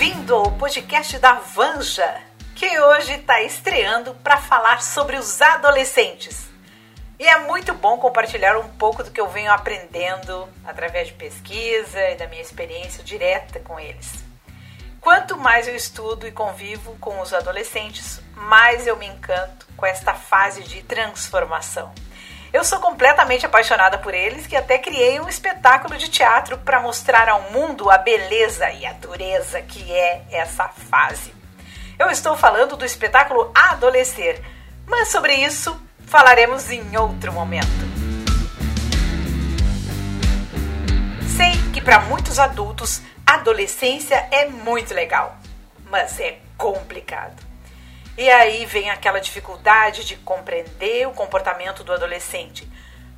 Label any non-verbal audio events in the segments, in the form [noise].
bem-vindo ao podcast da Vanja, que hoje está estreando para falar sobre os adolescentes. E é muito bom compartilhar um pouco do que eu venho aprendendo através de pesquisa e da minha experiência direta com eles. Quanto mais eu estudo e convivo com os adolescentes, mais eu me encanto com esta fase de transformação. Eu sou completamente apaixonada por eles que até criei um espetáculo de teatro para mostrar ao mundo a beleza e a dureza que é essa fase. Eu estou falando do espetáculo Adolescer, mas sobre isso falaremos em outro momento. Sei que para muitos adultos adolescência é muito legal, mas é complicado. E aí vem aquela dificuldade de compreender o comportamento do adolescente,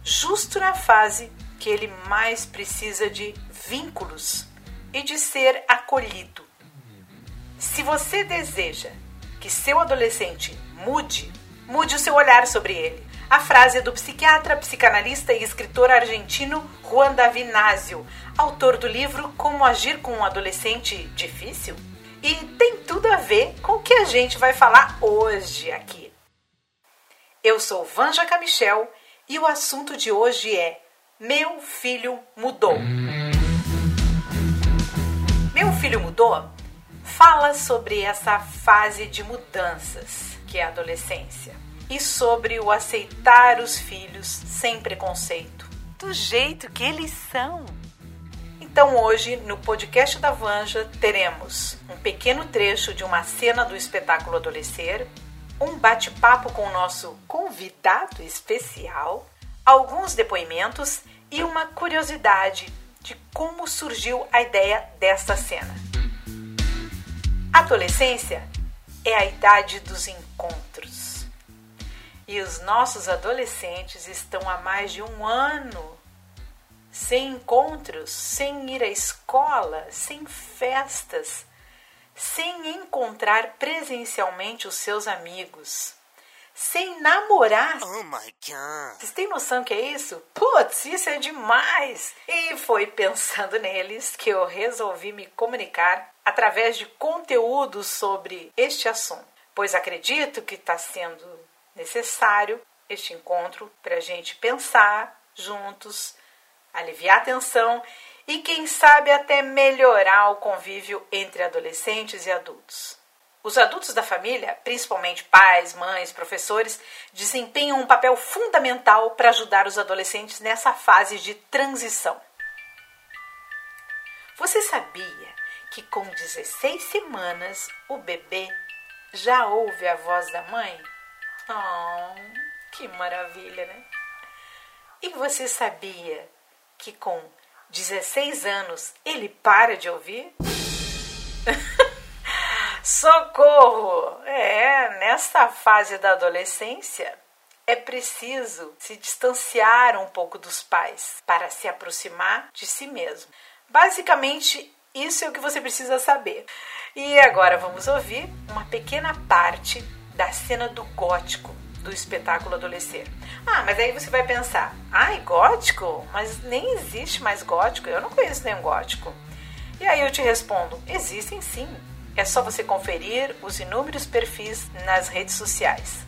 justo na fase que ele mais precisa de vínculos e de ser acolhido. Se você deseja que seu adolescente mude, mude o seu olhar sobre ele. A frase é do psiquiatra, psicanalista e escritor argentino Juan Davinazio, autor do livro Como Agir com um Adolescente Difícil e tem tudo a ver com o que a gente vai falar hoje aqui. Eu sou Vanja Camichel e o assunto de hoje é Meu filho mudou. Meu filho mudou fala sobre essa fase de mudanças que é a adolescência e sobre o aceitar os filhos sem preconceito, do jeito que eles são. Então hoje, no podcast da Vanja, teremos um pequeno trecho de uma cena do espetáculo Adolescer, um bate-papo com o nosso convidado especial, alguns depoimentos e uma curiosidade de como surgiu a ideia desta cena. Adolescência é a idade dos encontros. E os nossos adolescentes estão há mais de um ano sem encontros, sem ir à escola, sem festas, sem encontrar presencialmente os seus amigos, sem namorar. Oh my god! Vocês têm noção que é isso? Putz, isso é demais! E foi pensando neles que eu resolvi me comunicar através de conteúdo sobre este assunto, pois acredito que está sendo necessário este encontro para a gente pensar juntos aliviar a tensão e, quem sabe, até melhorar o convívio entre adolescentes e adultos. Os adultos da família, principalmente pais, mães, professores, desempenham um papel fundamental para ajudar os adolescentes nessa fase de transição. Você sabia que com 16 semanas o bebê já ouve a voz da mãe? Oh, que maravilha, né? E você sabia que com 16 anos ele para de ouvir? [laughs] Socorro! É, nesta fase da adolescência é preciso se distanciar um pouco dos pais para se aproximar de si mesmo. Basicamente, isso é o que você precisa saber. E agora vamos ouvir uma pequena parte da cena do gótico do espetáculo Adolescer. Ah, mas aí você vai pensar, ai, gótico? Mas nem existe mais gótico, eu não conheço nenhum gótico. E aí eu te respondo, existem sim. É só você conferir os inúmeros perfis nas redes sociais.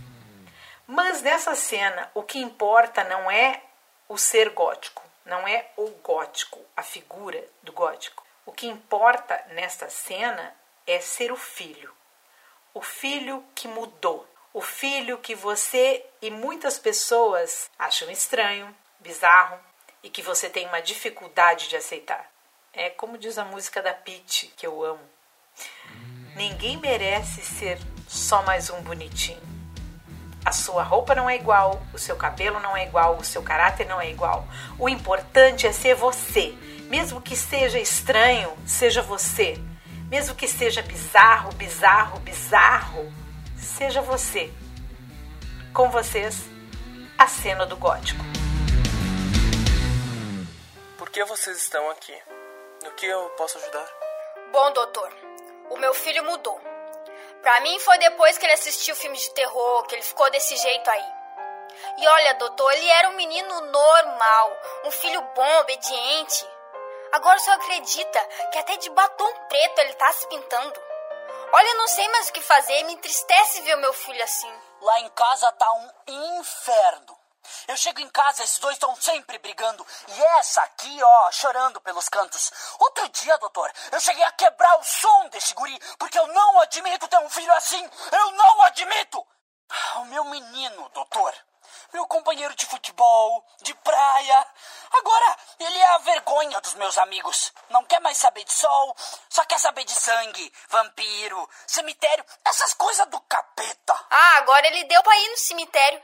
Mas nessa cena, o que importa não é o ser gótico, não é o gótico, a figura do gótico. O que importa nesta cena é ser o filho. O filho que mudou, o filho que você e muitas pessoas acham estranho, bizarro e que você tem uma dificuldade de aceitar. É como diz a música da Pete, que eu amo. Ninguém merece ser só mais um bonitinho. A sua roupa não é igual, o seu cabelo não é igual, o seu caráter não é igual. O importante é ser você. Mesmo que seja estranho, seja você. Mesmo que seja bizarro, bizarro, bizarro, seja você. Com vocês, a cena do gótico. Por que vocês estão aqui? No que eu posso ajudar? Bom, doutor, o meu filho mudou. Pra mim foi depois que ele assistiu filmes de terror que ele ficou desse jeito aí. E olha, doutor, ele era um menino normal, um filho bom, obediente. Agora só acredita que até de batom preto ele tá se pintando. Olha, eu não sei mais o que fazer, me entristece ver o meu filho assim. Lá em casa tá um inferno. Eu chego em casa, esses dois estão sempre brigando. E essa aqui, ó, chorando pelos cantos. Outro dia, doutor, eu cheguei a quebrar o som desse guri, porque eu não admito ter um filho assim. Eu não admito! O meu menino, doutor. Meu companheiro de futebol, de praia. Agora, ele é a vergonha dos meus amigos. Não quer mais saber de sol, só quer saber de sangue, vampiro, cemitério, essas coisas do capeta. Ah, agora ele deu pra ir no cemitério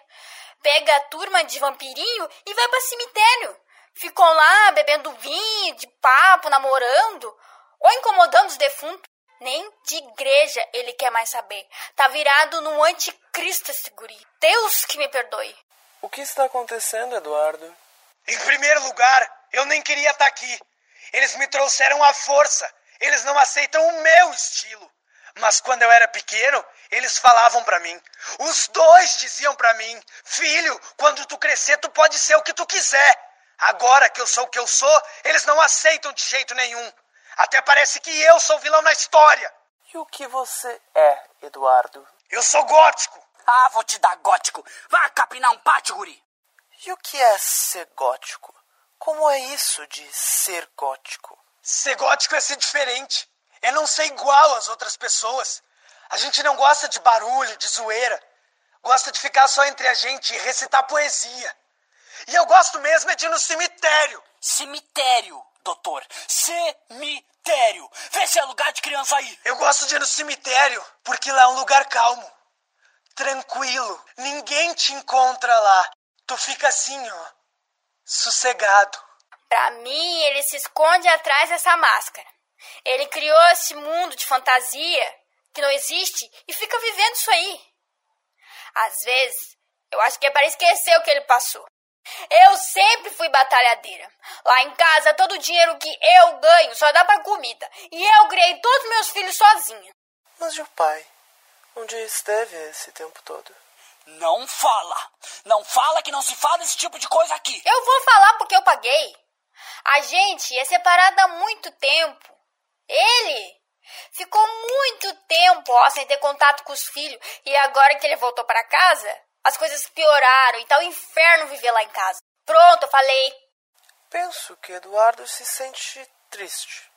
pega a turma de vampirinho e vai para cemitério. Ficam lá bebendo vinho, de papo, namorando ou incomodando os defuntos. Nem de igreja ele quer mais saber. Tá virado no anticristo esse guri. Deus que me perdoe. O que está acontecendo, Eduardo? Em primeiro lugar, eu nem queria estar tá aqui. Eles me trouxeram à força. Eles não aceitam o meu estilo. Mas quando eu era pequeno, eles falavam para mim. Os dois diziam para mim: Filho, quando tu crescer, tu pode ser o que tu quiser. Agora que eu sou o que eu sou, eles não aceitam de jeito nenhum. Até parece que eu sou o vilão na história. E o que você é, Eduardo? Eu sou gótico. Ah, vou te dar gótico. Vá capinar um pátio, guri. E o que é ser gótico? Como é isso de ser gótico? Ser gótico é ser diferente. É não ser igual às outras pessoas. A gente não gosta de barulho, de zoeira. Gosta de ficar só entre a gente e recitar poesia. E eu gosto mesmo é de ir no cemitério. Cemitério, doutor. Cemitério. Vê se é lugar de criança aí. Eu gosto de ir no cemitério porque lá é um lugar calmo. Tranquilo. Ninguém te encontra lá. Tu fica assim, ó. Sossegado. Pra mim, ele se esconde atrás dessa máscara. Ele criou esse mundo de fantasia que não existe e fica vivendo isso aí. Às vezes, eu acho que é para esquecer o que ele passou. Eu sempre fui batalhadeira. Lá em casa, todo o dinheiro que eu ganho só dá para comida. E eu criei todos meus filhos sozinha. Mas e o pai? Onde esteve esse tempo todo? Não fala! Não fala que não se fala esse tipo de coisa aqui! Eu vou falar porque eu paguei. A gente é separada há muito tempo. Ele ficou muito tempo ó, sem ter contato com os filhos e agora que ele voltou para casa, as coisas pioraram e tá o um inferno viver lá em casa. Pronto, eu falei. Penso que Eduardo se sente triste.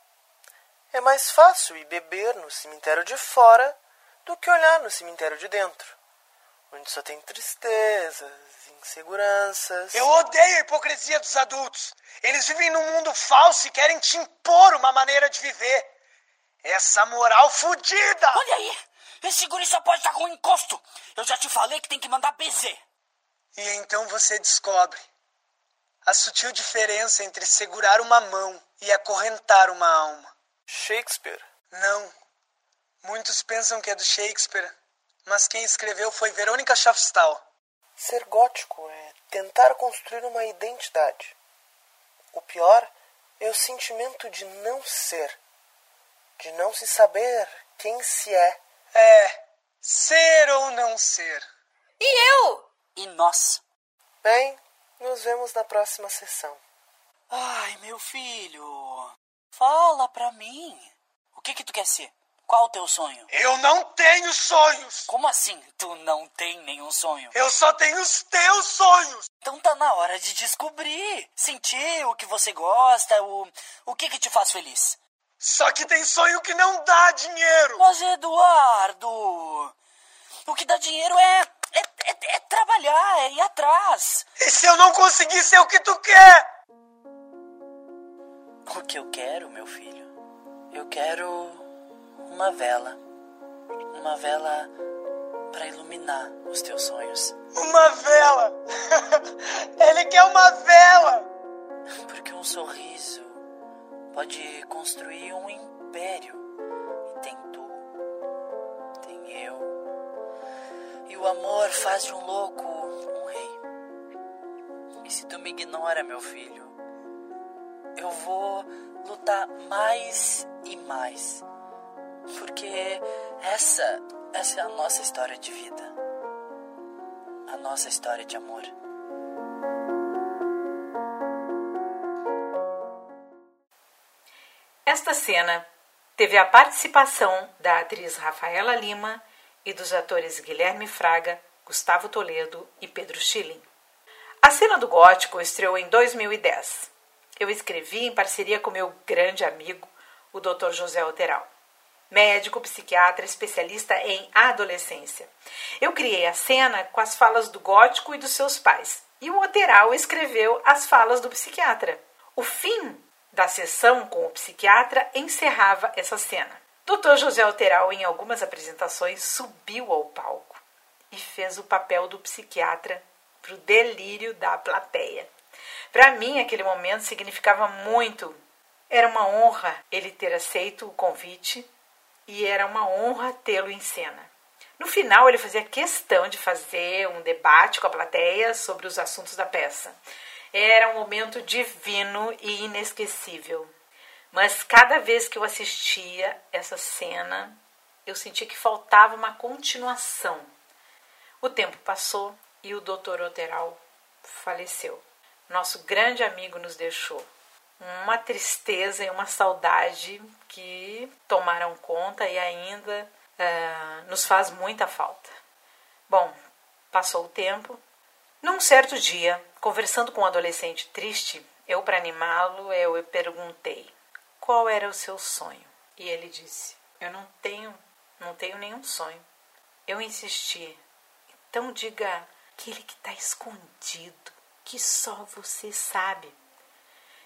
É mais fácil ir beber no cemitério de fora do que olhar no cemitério de dentro, onde só tem tristezas, inseguranças. Eu odeio a hipocrisia dos adultos. Eles vivem num mundo falso e querem te impor uma maneira de viver. Essa moral fudida! Olha aí! Esse guri só pode estar com um encosto! Eu já te falei que tem que mandar bezer! E então você descobre a sutil diferença entre segurar uma mão e acorrentar uma alma. Shakespeare? Não. Muitos pensam que é do Shakespeare, mas quem escreveu foi Verônica Schaffstal. Ser gótico é tentar construir uma identidade. O pior é o sentimento de não ser, de não se saber quem se é. É, ser ou não ser. E eu? E nós? Bem, nos vemos na próxima sessão. Ai, meu filho, fala pra mim. O que que tu quer ser? Qual o teu sonho? Eu não tenho sonhos! Como assim tu não tem nenhum sonho? Eu só tenho os teus sonhos! Então tá na hora de descobrir, sentir o que você gosta, o, o que que te faz feliz. Só que tem sonho que não dá dinheiro! Mas Eduardo, o que dá dinheiro é, é, é, é trabalhar, é ir atrás. E se eu não conseguir ser o que tu quer? O que eu quero, meu filho? Eu quero uma vela. Uma vela para iluminar os teus sonhos. Uma vela! [laughs] Ele quer uma vela! Porque um sorriso pode construir um império. E tem tu, tem eu. E o amor faz de um louco um rei. E se tu me ignora, meu filho, eu vou lutar mais e mais porque essa, essa é a nossa história de vida. A nossa história de amor. Esta cena teve a participação da atriz Rafaela Lima e dos atores Guilherme Fraga, Gustavo Toledo e Pedro Schilling. A cena do gótico estreou em 2010. Eu escrevi em parceria com meu grande amigo, o Dr. José Oteral, médico psiquiatra especialista em adolescência. Eu criei a cena com as falas do gótico e dos seus pais, e o Oteral escreveu as falas do psiquiatra. O fim da sessão com o psiquiatra encerrava essa cena. Dr. José Alteral, em algumas apresentações, subiu ao palco e fez o papel do psiquiatra para o delírio da plateia. Para mim, aquele momento significava muito. Era uma honra ele ter aceito o convite e era uma honra tê-lo em cena. No final, ele fazia questão de fazer um debate com a plateia sobre os assuntos da peça. Era um momento divino e inesquecível. Mas cada vez que eu assistia essa cena, eu sentia que faltava uma continuação. O tempo passou e o Dr. Oteral faleceu. Nosso grande amigo nos deixou. Uma tristeza e uma saudade que tomaram conta e ainda uh, nos faz muita falta. Bom, passou o tempo. Num certo dia, Conversando com um adolescente triste, eu, para animá-lo, eu perguntei: "Qual era o seu sonho?" E ele disse: "Eu não tenho, não tenho nenhum sonho." Eu insisti: "Então diga aquele que está escondido, que só você sabe."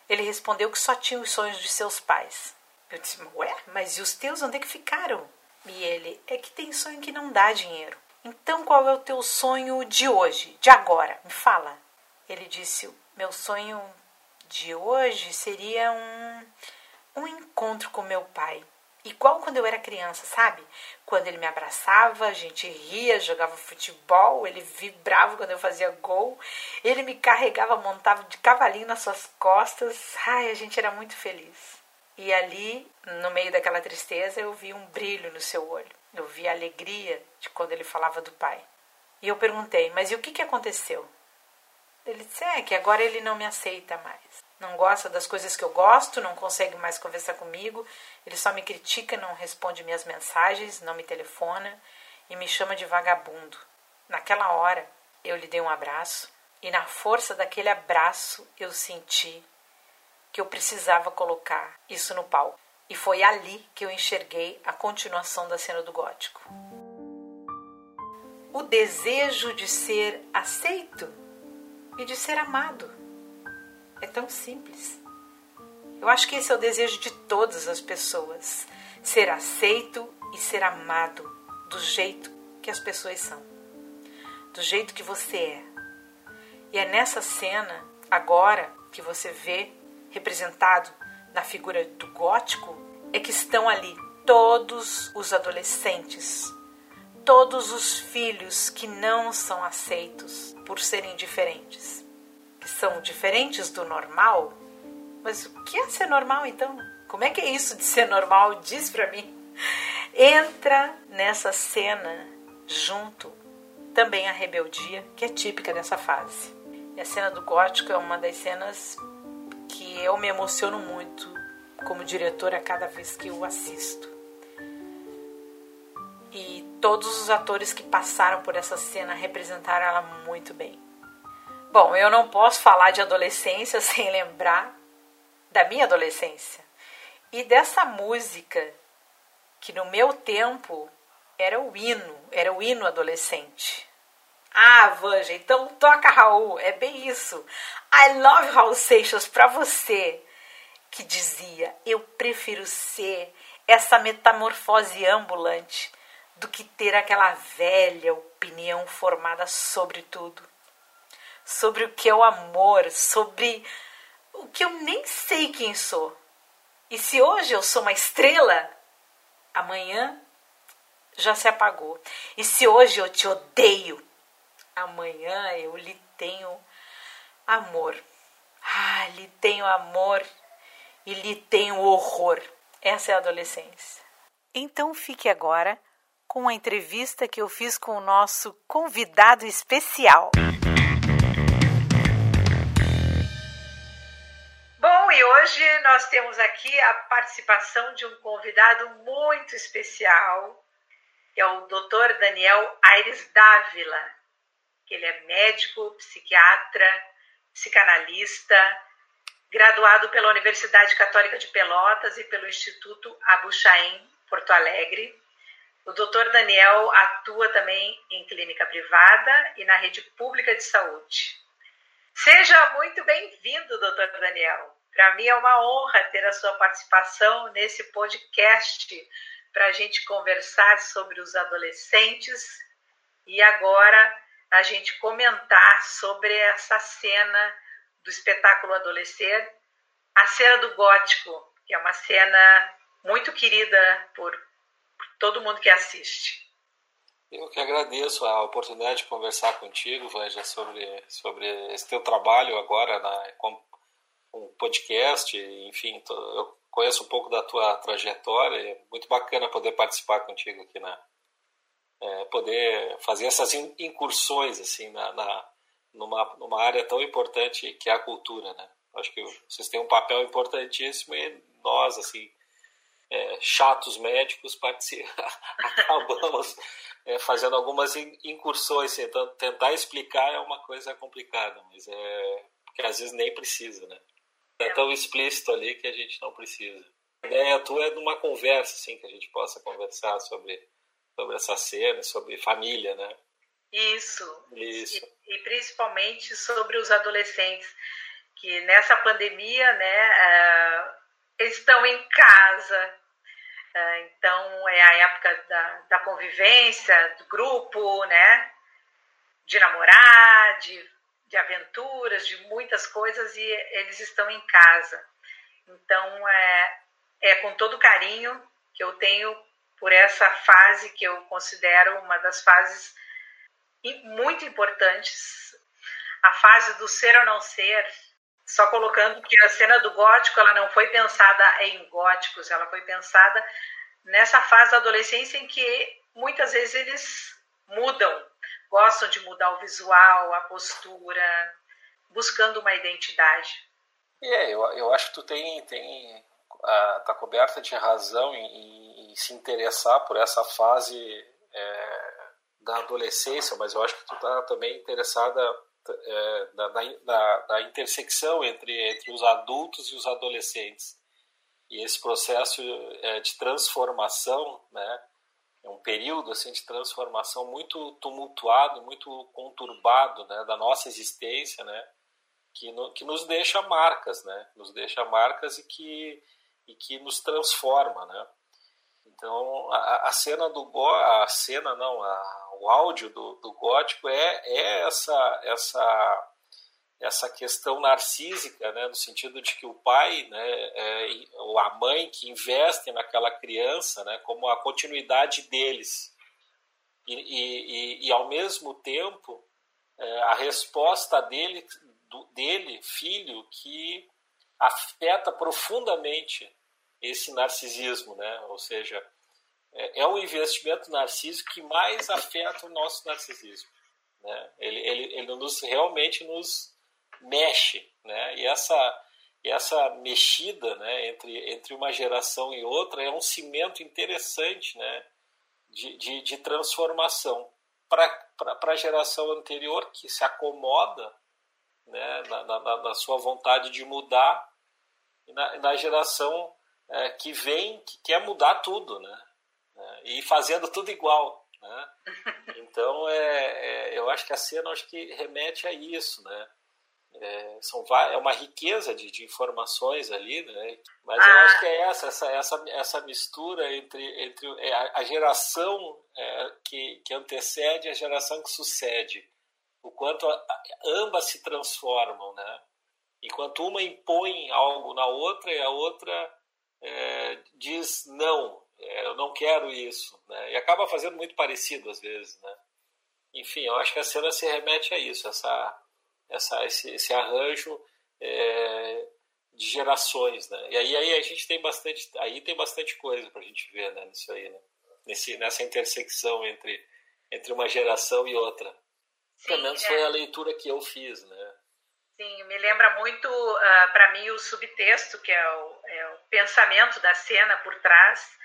Ele respondeu que só tinha os sonhos de seus pais. Eu disse: "Ué, mas e os teus onde é que ficaram?" E ele: "É que tem sonho que não dá dinheiro." Então qual é o teu sonho de hoje, de agora? Me fala. Ele disse: Meu sonho de hoje seria um, um encontro com meu pai. Igual quando eu era criança, sabe? Quando ele me abraçava, a gente ria, jogava futebol, ele vibrava quando eu fazia gol, ele me carregava, montava de cavalinho nas suas costas. Ai, a gente era muito feliz. E ali, no meio daquela tristeza, eu vi um brilho no seu olho. Eu vi a alegria de quando ele falava do pai. E eu perguntei: Mas e o que, que aconteceu? Ele disse: É, que agora ele não me aceita mais. Não gosta das coisas que eu gosto, não consegue mais conversar comigo. Ele só me critica, não responde minhas mensagens, não me telefona e me chama de vagabundo. Naquela hora, eu lhe dei um abraço e, na força daquele abraço, eu senti que eu precisava colocar isso no palco. E foi ali que eu enxerguei a continuação da cena do gótico. O desejo de ser aceito e de ser amado. É tão simples. Eu acho que esse é o desejo de todas as pessoas: ser aceito e ser amado do jeito que as pessoas são, do jeito que você é. E é nessa cena, agora, que você vê representado na figura do gótico, é que estão ali todos os adolescentes, todos os filhos que não são aceitos por serem diferentes, que são diferentes do normal. Mas o que é ser normal então? Como é que é isso de ser normal? [laughs] Diz para mim. Entra nessa cena junto também a rebeldia, que é típica dessa fase. E a cena do gótico é uma das cenas eu me emociono muito como diretora cada vez que eu assisto e todos os atores que passaram por essa cena representaram ela muito bem. Bom, eu não posso falar de adolescência [laughs] sem lembrar da minha adolescência e dessa música que no meu tempo era o hino, era o hino adolescente. Ah, Vanja, então toca Raul, é bem isso. I love Raul Seixas para você, que dizia: Eu prefiro ser essa metamorfose ambulante do que ter aquela velha opinião formada sobre tudo, sobre o que é o amor, sobre o que eu nem sei quem sou. E se hoje eu sou uma estrela, amanhã já se apagou. E se hoje eu te odeio, amanhã eu lhe tenho amor. Ah, lhe tenho amor e lhe tenho horror. Essa é a adolescência. Então fique agora com a entrevista que eu fiz com o nosso convidado especial. Bom, e hoje nós temos aqui a participação de um convidado muito especial, que é o Dr. Daniel Aires Dávila, que ele é médico, psiquiatra, psicanalista, graduado pela Universidade Católica de Pelotas e pelo Instituto Abu Chaim, Porto Alegre. O Dr. Daniel atua também em clínica privada e na rede pública de saúde. Seja muito bem-vindo, doutor Daniel. Para mim é uma honra ter a sua participação nesse podcast para a gente conversar sobre os adolescentes e agora a gente comentar sobre essa cena do espetáculo Adolescer, a cena do gótico, que é uma cena muito querida por, por todo mundo que assiste. Eu que agradeço a oportunidade de conversar contigo, Vanja, sobre, sobre esse teu trabalho agora na, com um podcast, enfim, eu conheço um pouco da tua trajetória, é muito bacana poder participar contigo aqui na é, poder fazer essas incursões assim na, na, numa, numa área tão importante que é a cultura, né? Acho que vocês têm um papel importantíssimo e nós assim é, chatos médicos [laughs] acabamos é, fazendo algumas incursões, tentando tentar explicar é uma coisa complicada, mas é porque às vezes nem precisa, né? É tão explícito ali que a gente não precisa. A ideia tua é numa conversa, assim, que a gente possa conversar sobre, sobre essa cena, sobre família, né? Isso. Isso. E, e principalmente sobre os adolescentes, que nessa pandemia, né, uh, estão em casa, uh, então é a época da, da convivência, do grupo, né, de namorar, de de aventuras, de muitas coisas e eles estão em casa. Então é, é com todo carinho que eu tenho por essa fase que eu considero uma das fases muito importantes, a fase do ser ou não ser. Só colocando que a cena do gótico ela não foi pensada em góticos, ela foi pensada nessa fase da adolescência em que muitas vezes eles mudam gostam de mudar o visual, a postura, buscando uma identidade. É, eu, eu acho que tu tem, tem a, tá coberta de razão em, em, se interessar por essa fase é, da adolescência, mas eu acho que tu tá também interessada é, na, na, na, intersecção entre, entre os adultos e os adolescentes. E esse processo é, de transformação, né, é um período assim de transformação muito tumultuado, muito conturbado, né, da nossa existência, né, que, no, que nos deixa marcas, né, nos deixa marcas e que e que nos transforma, né. Então a, a cena do a cena não, a, o áudio do, do gótico é, é essa essa essa questão narcísica, né, no sentido de que o pai, né, é, ou a mãe que investem naquela criança, né, como a continuidade deles, e, e, e ao mesmo tempo é, a resposta dele, do, dele, filho, que afeta profundamente esse narcisismo, né, ou seja, é, é o investimento narcísico que mais afeta o nosso narcisismo, né, ele, ele, ele nos realmente nos mexe, né? E essa essa mexida, né, entre entre uma geração e outra é um cimento interessante, né, de, de, de transformação. Para a geração anterior que se acomoda, né, na, na, na sua vontade de mudar e na, na geração é, que vem que quer mudar tudo, né, né e fazendo tudo igual, né? [laughs] Então é, é, eu acho que a cena acho que remete a isso, né? É, são, é uma riqueza de, de informações ali, né? Mas eu acho que é essa, essa, essa, essa mistura entre, entre é, a, a geração é, que, que antecede e a geração que sucede. O quanto a, a, ambas se transformam, né? Enquanto uma impõe algo na outra e a outra é, diz não, é, eu não quero isso, né? E acaba fazendo muito parecido às vezes, né? Enfim, eu acho que a cena se remete a isso, essa essa, esse, esse arranjo é, de gerações, né? E aí, aí a gente tem bastante, aí tem bastante coisa para a gente ver, né? Nisso aí, né? Nesse, nessa intersecção entre, entre uma geração e outra. Sim, Pelo menos é. foi a leitura que eu fiz, né? Sim, me lembra muito, uh, ah, para mim, o subtexto, que é o, é o, pensamento da cena por trás.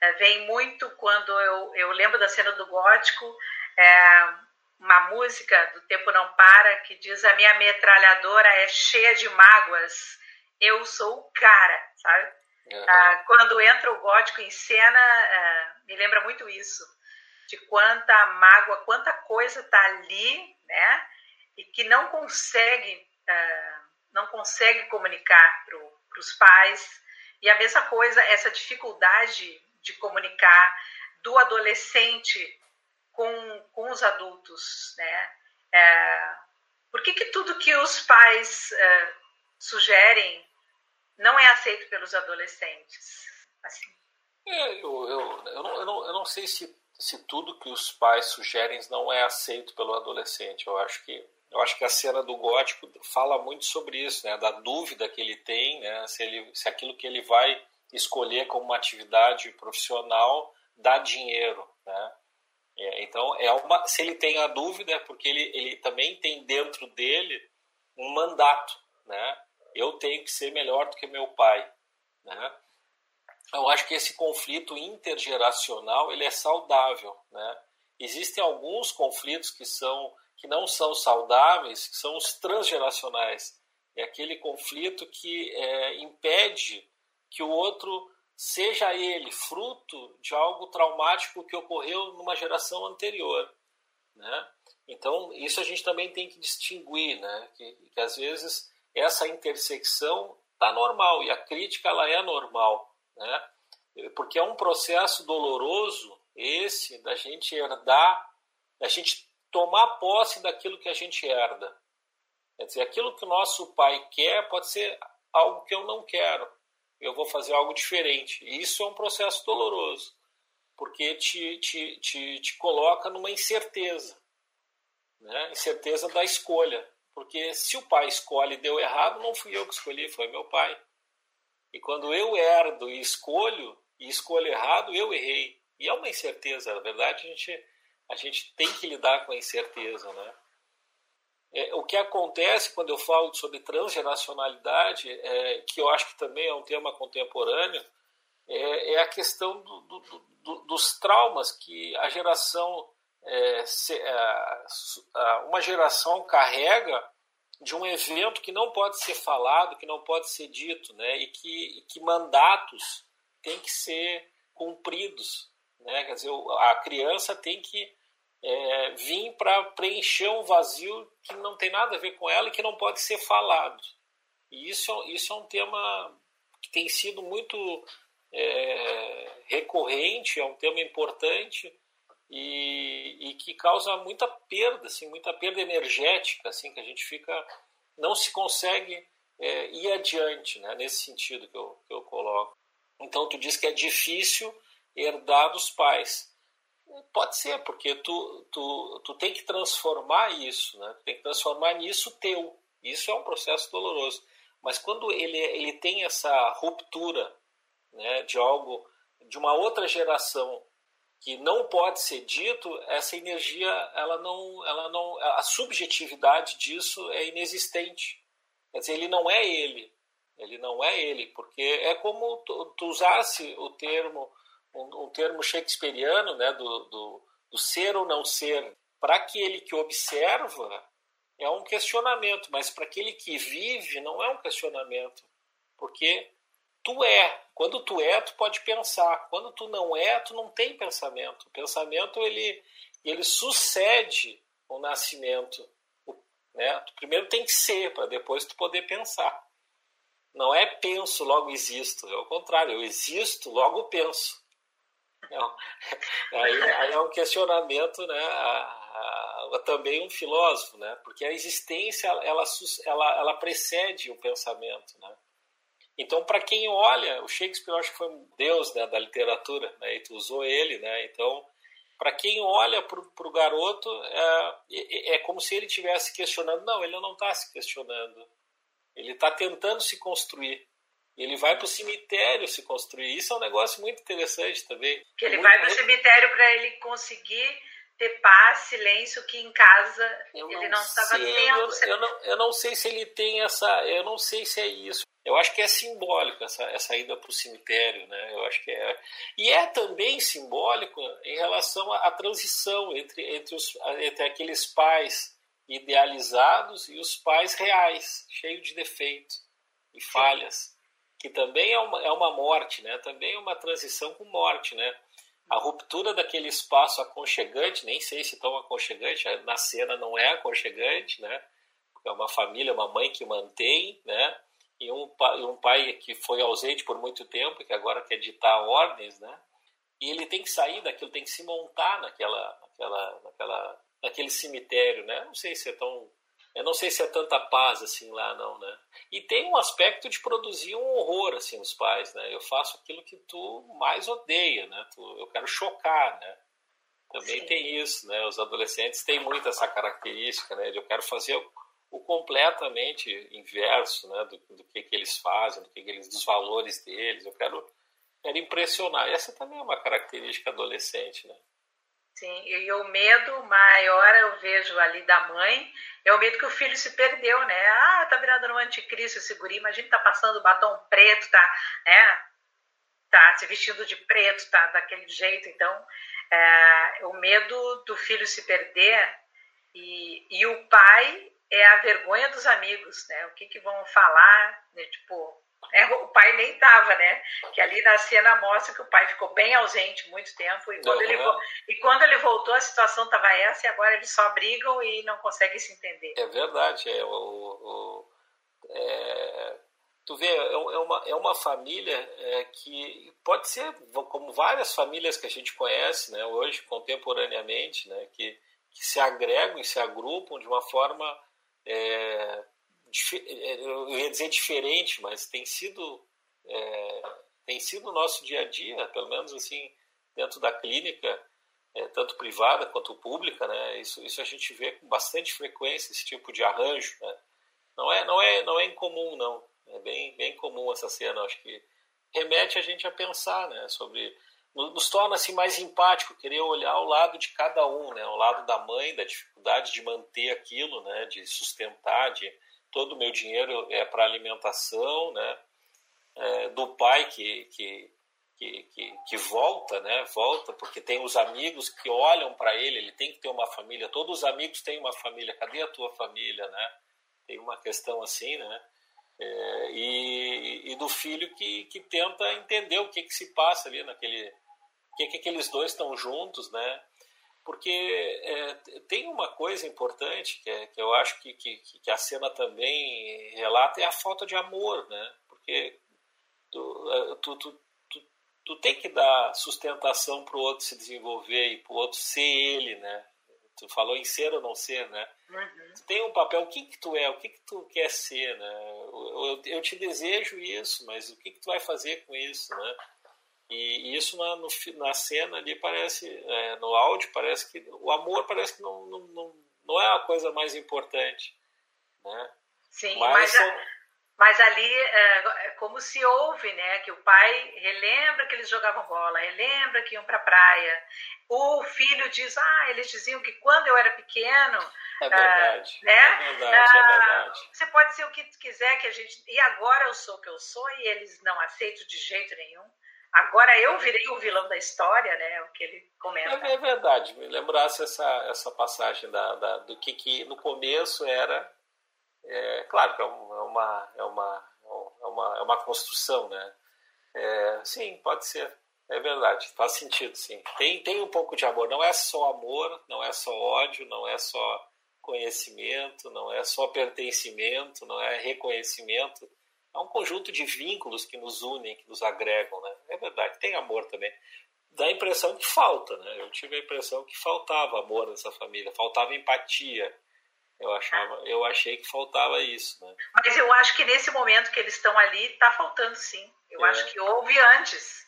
Uh, vem muito quando eu, eu lembro da cena do gótico, é, uma música do Tempo Não Para, que diz: A minha metralhadora é cheia de mágoas, eu sou o cara, sabe? Uhum. Uh, quando entra o gótico em cena, me lembra muito isso, de quanta mágoa, quanta coisa tá ali, né? E que não consegue uh, não consegue comunicar para os pais. E a mesma coisa, essa dificuldade de comunicar do adolescente com, com os adultos, né? É, por que, que tudo que os pais é, sugerem não é aceito pelos adolescentes? Assim. É, eu, eu, eu, não, eu, não, eu não sei se, se tudo que os pais sugerem não é aceito pelo adolescente. Eu acho que eu acho que a cena do gótico fala muito sobre isso, né? Da dúvida que ele tem, né? Se, ele, se aquilo que ele vai escolher como uma atividade profissional dá dinheiro, né? É, então, é uma, se ele tem a dúvida, é porque ele, ele também tem dentro dele um mandato, né? Eu tenho que ser melhor do que meu pai, né? Eu acho que esse conflito intergeracional ele é saudável, né? Existem alguns conflitos que são que não são saudáveis, que são os transgeracionais. É aquele conflito que é, impede que o outro seja ele fruto de algo traumático que ocorreu numa geração anterior. Né? Então, isso a gente também tem que distinguir, né? que, que às vezes essa intersecção está normal e a crítica ela é normal, né? porque é um processo doloroso esse da gente herdar, da gente tomar posse daquilo que a gente herda. Quer dizer, aquilo que o nosso pai quer pode ser algo que eu não quero. Eu vou fazer algo diferente. E isso é um processo doloroso, porque te, te, te, te coloca numa incerteza né? incerteza da escolha. Porque se o pai escolhe e deu errado, não fui eu que escolhi, foi meu pai. E quando eu herdo e escolho, e escolho errado, eu errei. E é uma incerteza, na verdade, a gente a gente tem que lidar com a incerteza, né? É, o que acontece quando eu falo sobre transgeracionalidade, é, que eu acho que também é um tema contemporâneo, é, é a questão do, do, do, dos traumas que a geração, é, se, uma geração carrega de um evento que não pode ser falado, que não pode ser dito, né? E que, e que mandatos têm que ser cumpridos, né? Quer dizer, a criança tem que é, vir para preencher um vazio que não tem nada a ver com ela e que não pode ser falado. E isso, isso é um tema que tem sido muito é, recorrente, é um tema importante e, e, que causa muita perda, assim, muita perda energética, assim, que a gente fica não se consegue é, ir adiante, né, nesse sentido que eu, que eu coloco. Então tu diz que é difícil herdar dos pais. Pode ser, porque tu, tu, tu tem que transformar isso, né? Tem que transformar nisso teu. Isso é um processo doloroso. Mas quando ele, ele tem essa ruptura né, de algo, de uma outra geração que não pode ser dito, essa energia, ela não, ela não, a subjetividade disso é inexistente. Quer dizer, ele não é ele. Ele não é ele, porque é como tu, tu usasse o termo um, um termo shakespeariano né, do, do, do ser ou não ser. Para aquele que observa, é um questionamento, mas para aquele que vive, não é um questionamento. Porque tu é. Quando tu é, tu pode pensar. Quando tu não é, tu não tem pensamento. O pensamento, ele, ele sucede o nascimento. Né? Tu primeiro tem que ser, para depois tu poder pensar. Não é penso, logo existo. É o contrário, eu existo, logo penso. Não. [laughs] Aí, aí, é um questionamento, né? A, a, também um filósofo, né? Porque a existência ela, ela, ela precede o pensamento, né? Então, para quem olha, o Shakespeare eu acho que foi um deus né, da literatura, né? E tu usou ele, né? Então, para quem olha para o garoto, é, é, é, como se ele estivesse questionando. Não, ele não está se questionando. Ele está tentando se construir. Ele vai para o cemitério se construir. Isso é um negócio muito interessante também. Que ele muito, vai para o cemitério para ele conseguir ter paz, silêncio, que em casa eu ele não, estava tendo. Eu, eu, não, eu não sei se ele tem essa. Eu não sei se é isso. Eu acho que é simbólico essa, essa ida para o cemitério, né? Eu acho que é. E é também simbólico em relação à, à transição entre, entre, os, entre aqueles pais idealizados e os pais reais, cheios de defeitos e falhas, Sim. Que também é uma, é uma morte, né? Também é uma transição com morte, né? A ruptura daquele espaço aconchegante, nem sei se tão aconchegante, na cena não é aconchegante, né? É uma família, uma mãe que mantém, né? e um, pai, um pai que foi ausente por muito tempo, que agora quer ditar ordens, né? E ele tem que sair daquilo, tem que se montar naquela, naquela, naquela, naquele cemitério, né? Não sei se é tão, eu não sei se é tanta paz assim lá, não, né? E tem um aspecto de produzir um horror assim os pais, né? Eu faço aquilo que tu mais odeia, né? Tu, eu quero chocar, né? Também Sim. tem isso, né? Os adolescentes têm muito essa característica, né? De eu quero fazer o completamente inverso né, do, do que, que eles fazem, do que, que eles, dos valores deles. Eu quero, quero impressionar. Essa também é uma característica adolescente, né? Sim, e o medo maior eu vejo ali da mãe é o medo que o filho se perdeu, né? Ah, tá virado no anticristo esse guri, imagina tá passando batom preto, tá, né? Tá se vestindo de preto, tá daquele jeito. Então, é, o medo do filho se perder e, e o pai é a vergonha dos amigos, né? O que, que vão falar, né? Tipo, é, o pai nem tava, né? Que ali na cena mostra que o pai ficou bem ausente muito tempo e quando, uhum. ele, e quando ele voltou a situação estava essa e agora eles só brigam e não conseguem se entender. É verdade, é o, o é, tu vê é, é uma é uma família é, que pode ser como várias famílias que a gente conhece, né? Hoje contemporaneamente, né? Que que se agregam e se agrupam de uma forma é, eu ia dizer diferente, mas tem sido é, tem sido o nosso dia a dia, pelo menos assim dentro da clínica, é, tanto privada quanto pública, né? Isso, isso a gente vê com bastante frequência esse tipo de arranjo, né? Não é não é não é incomum não, é bem bem comum essa cena, acho que remete a gente a pensar, né? Sobre nos torna assim mais empático, querer olhar o lado de cada um, né? O lado da mãe, da dificuldade de manter aquilo, né? De sustentar, de todo o meu dinheiro é para alimentação, né? É, do pai que, que, que, que, volta, né? Volta porque tem os amigos que olham para ele, ele tem que ter uma família. Todos os amigos têm uma família. Cadê a tua família, né? Tem uma questão assim, né? É, e, e, do filho que, que tenta entender o que, que se passa ali naquele que, que aqueles dois estão juntos, né? Porque é, tem uma coisa importante que, é, que eu acho que, que, que, a cena também relata é a falta de amor, né? Porque tu, é, tu, tu, tu, tu tem que dar sustentação para o outro se desenvolver e para o outro ser ele, né? Tu falou em ser ou não ser, né? Uhum. Tu tem um papel, o que que tu é, o que que tu quer ser, né? Eu, eu, eu te desejo isso, mas o que que tu vai fazer com isso, né? E isso na, no, na cena ali parece, é, no áudio, parece que o amor parece que não, não, não, não é a coisa mais importante. Né? Sim, mas, mas, mas ali é, é, como se ouve, né? Que o pai relembra que eles jogavam bola, relembra que iam para a praia. O filho diz, ah, eles diziam que quando eu era pequeno. É verdade. Ah, né? É verdade, ah, é verdade. Você pode ser o que quiser que a gente. E agora eu sou o que eu sou e eles não aceitam de jeito nenhum. Agora eu virei o vilão da história, né? O que ele comenta. É, é verdade. Me lembrasse essa, essa passagem da, da, do que, que no começo era. É, claro que é, é uma, é, uma, é, uma, é uma construção, né? É, sim, pode ser. É verdade, faz sentido, sim. Tem, tem um pouco de amor. Não é só amor, não é só ódio, não é só conhecimento, não é só pertencimento, não é reconhecimento há um conjunto de vínculos que nos unem, que nos agregam, né? É verdade, tem amor também. Dá a impressão que falta, né? Eu tive a impressão que faltava amor nessa família, faltava empatia. Eu achava, eu achei que faltava isso, né? Mas eu acho que nesse momento que eles estão ali, está faltando sim. Eu é. acho que houve antes.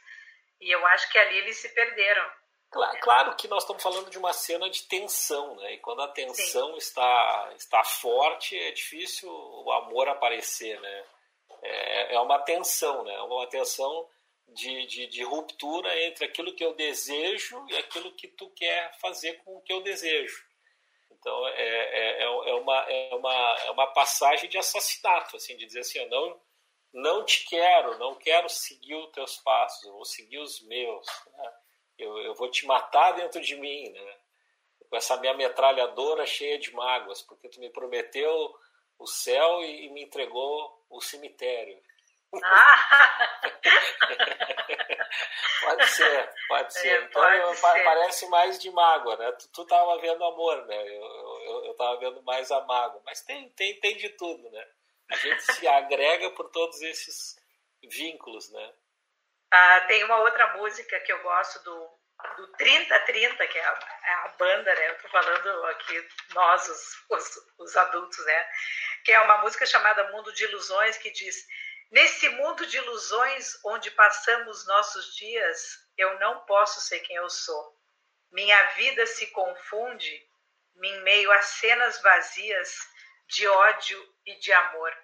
E eu acho que ali eles se perderam. Claro, claro, que nós estamos falando de uma cena de tensão, né? E quando a tensão está, está forte, é difícil o amor aparecer, né? É, é uma tensão, né? É uma tensão de, de, de, ruptura entre aquilo que eu desejo e aquilo que tu quer fazer com o que eu desejo. Então é, é, é, é uma, é, uma, é uma passagem de assassinato, assim, de dizer assim, eu não, não te quero, não quero seguir os teus passos, eu vou seguir os meus. Né? Eu, eu vou te matar dentro de mim, né? com essa minha metralhadora cheia de mágoas, porque tu me prometeu o céu e, e me entregou o cemitério. Ah. [laughs] pode ser, pode ser. É, então, pode ser. parece mais de mágoa, né? Tu, tu tava vendo amor, né? Eu, eu, eu tava vendo mais a mágoa. Mas tem, tem, tem de tudo, né? A gente se agrega por todos esses vínculos, né? Ah, tem uma outra música que eu gosto do, do 3030, que é a, é a, banda, né? Eu tô falando aqui, nós, os, os, os adultos, né? Que é uma música chamada Mundo de Ilusões, que diz Nesse mundo de ilusões onde passamos nossos dias, eu não posso ser quem eu sou. Minha vida se confunde em meio a cenas vazias de ódio e de amor.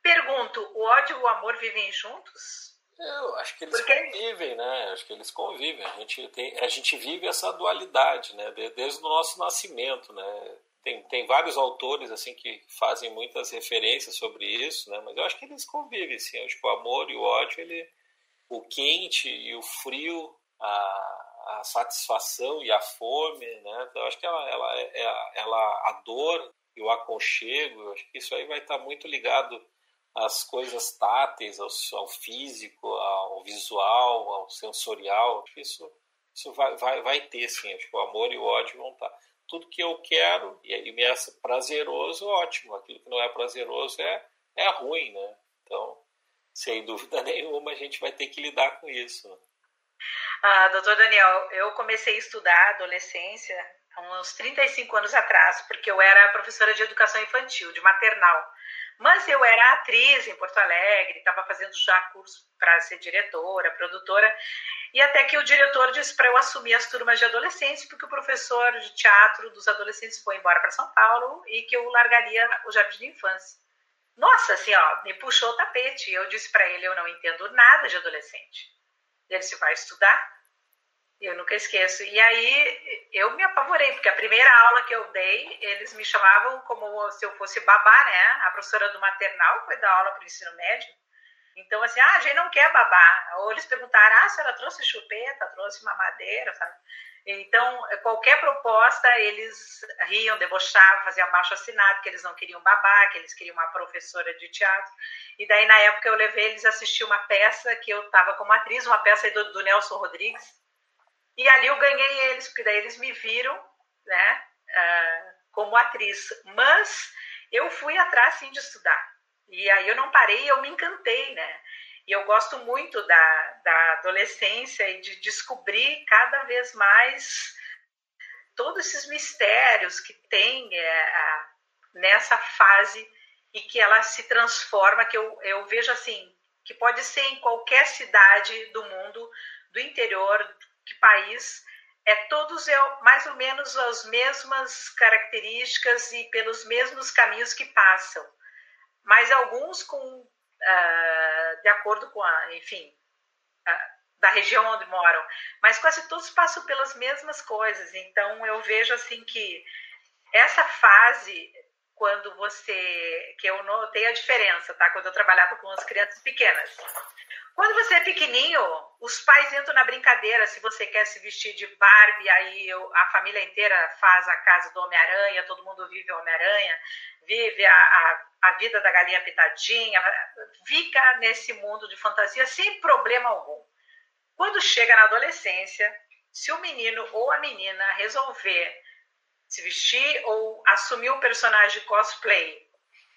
Pergunto, o ódio e o amor vivem juntos? Eu acho que eles Porque... convivem, né? Acho que eles convivem. A gente, tem, a gente vive essa dualidade, né? Desde o nosso nascimento, né? Tem, tem vários autores assim que fazem muitas referências sobre isso, né? Mas eu acho que eles convivem, assim. Acho que o amor e o ódio, ele, o quente e o frio, a, a satisfação e a fome, né? Então, eu acho que ela, ela, ela, é, ela, a dor e o aconchego, eu acho que isso aí vai estar muito ligado às coisas táteis, ao, ao físico, ao visual, ao sensorial. Acho que isso, isso vai, vai, vai ter, sim. Acho que o amor e o ódio vão estar tudo que eu quero e me é prazeroso, ótimo. Aquilo que não é prazeroso é, é ruim, né? Então, sem [laughs] dúvida nenhuma, a gente vai ter que lidar com isso. Ah, doutor Daniel, eu comecei a estudar adolescência há uns 35 anos atrás, porque eu era professora de educação infantil, de maternal. Mas eu era atriz em Porto Alegre, estava fazendo já curso para ser diretora, produtora, e até que o diretor disse para eu assumir as turmas de adolescentes, porque o professor de teatro dos adolescentes foi embora para São Paulo e que eu largaria o jardim de infância. Nossa, assim, ó, me puxou o tapete. Eu disse para ele: eu não entendo nada de adolescente. Ele se vai estudar. Eu nunca esqueço. E aí eu me apavorei, porque a primeira aula que eu dei, eles me chamavam como se eu fosse babá, né? A professora do maternal foi dar aula para o ensino médio. Então, assim, ah, a gente não quer babar. Ou eles perguntaram, ah, a senhora trouxe chupeta, trouxe mamadeira, sabe? Então, qualquer proposta, eles riam, debochavam, faziam abaixo assinado, que eles não queriam babar, que eles queriam uma professora de teatro. E daí, na época, eu levei eles a assistir uma peça que eu estava como atriz, uma peça do, do, Nelson Rodrigues. E ali eu ganhei eles, porque daí eles me viram, né, uh, como atriz. Mas eu fui atrás, sim, de estudar. E aí eu não parei, eu me encantei, né? E eu gosto muito da, da adolescência e de descobrir cada vez mais todos esses mistérios que tem é, nessa fase e que ela se transforma, que eu, eu vejo assim, que pode ser em qualquer cidade do mundo, do interior, que país, é todos mais ou menos as mesmas características e pelos mesmos caminhos que passam mas alguns com, uh, de acordo com a, enfim, uh, da região onde moram, mas quase todos passam pelas mesmas coisas. Então eu vejo assim que essa fase quando você que eu notei a diferença, tá? Quando eu trabalhava com as crianças pequenas. Quando você é pequenininho, os pais entram na brincadeira. Se você quer se vestir de Barbie, aí eu, a família inteira faz a casa do Homem-Aranha, todo mundo vive o Homem-Aranha, vive a, a, a, vida da galinha pitadinha, fica nesse mundo de fantasia sem problema algum. Quando chega na adolescência, se o menino ou a menina resolver se vestir ou assumir o personagem cosplay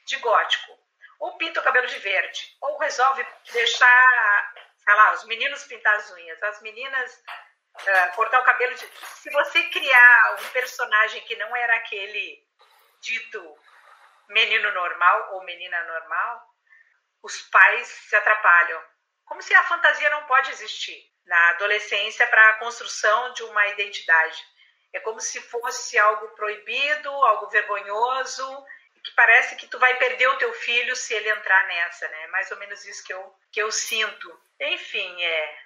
de gótico, ou pinta o cabelo de verde, ou resolve deixar, sei lá, os meninos pintar as unhas, as meninas uh, cortar o cabelo. De... Se você criar um personagem que não era aquele dito menino normal ou menina normal, os pais se atrapalham. Como se a fantasia não pode existir na adolescência para a construção de uma identidade. É como se fosse algo proibido, algo vergonhoso, que parece que tu vai perder o teu filho se ele entrar nessa, né? Mais ou menos isso que eu, que eu sinto. Enfim, é,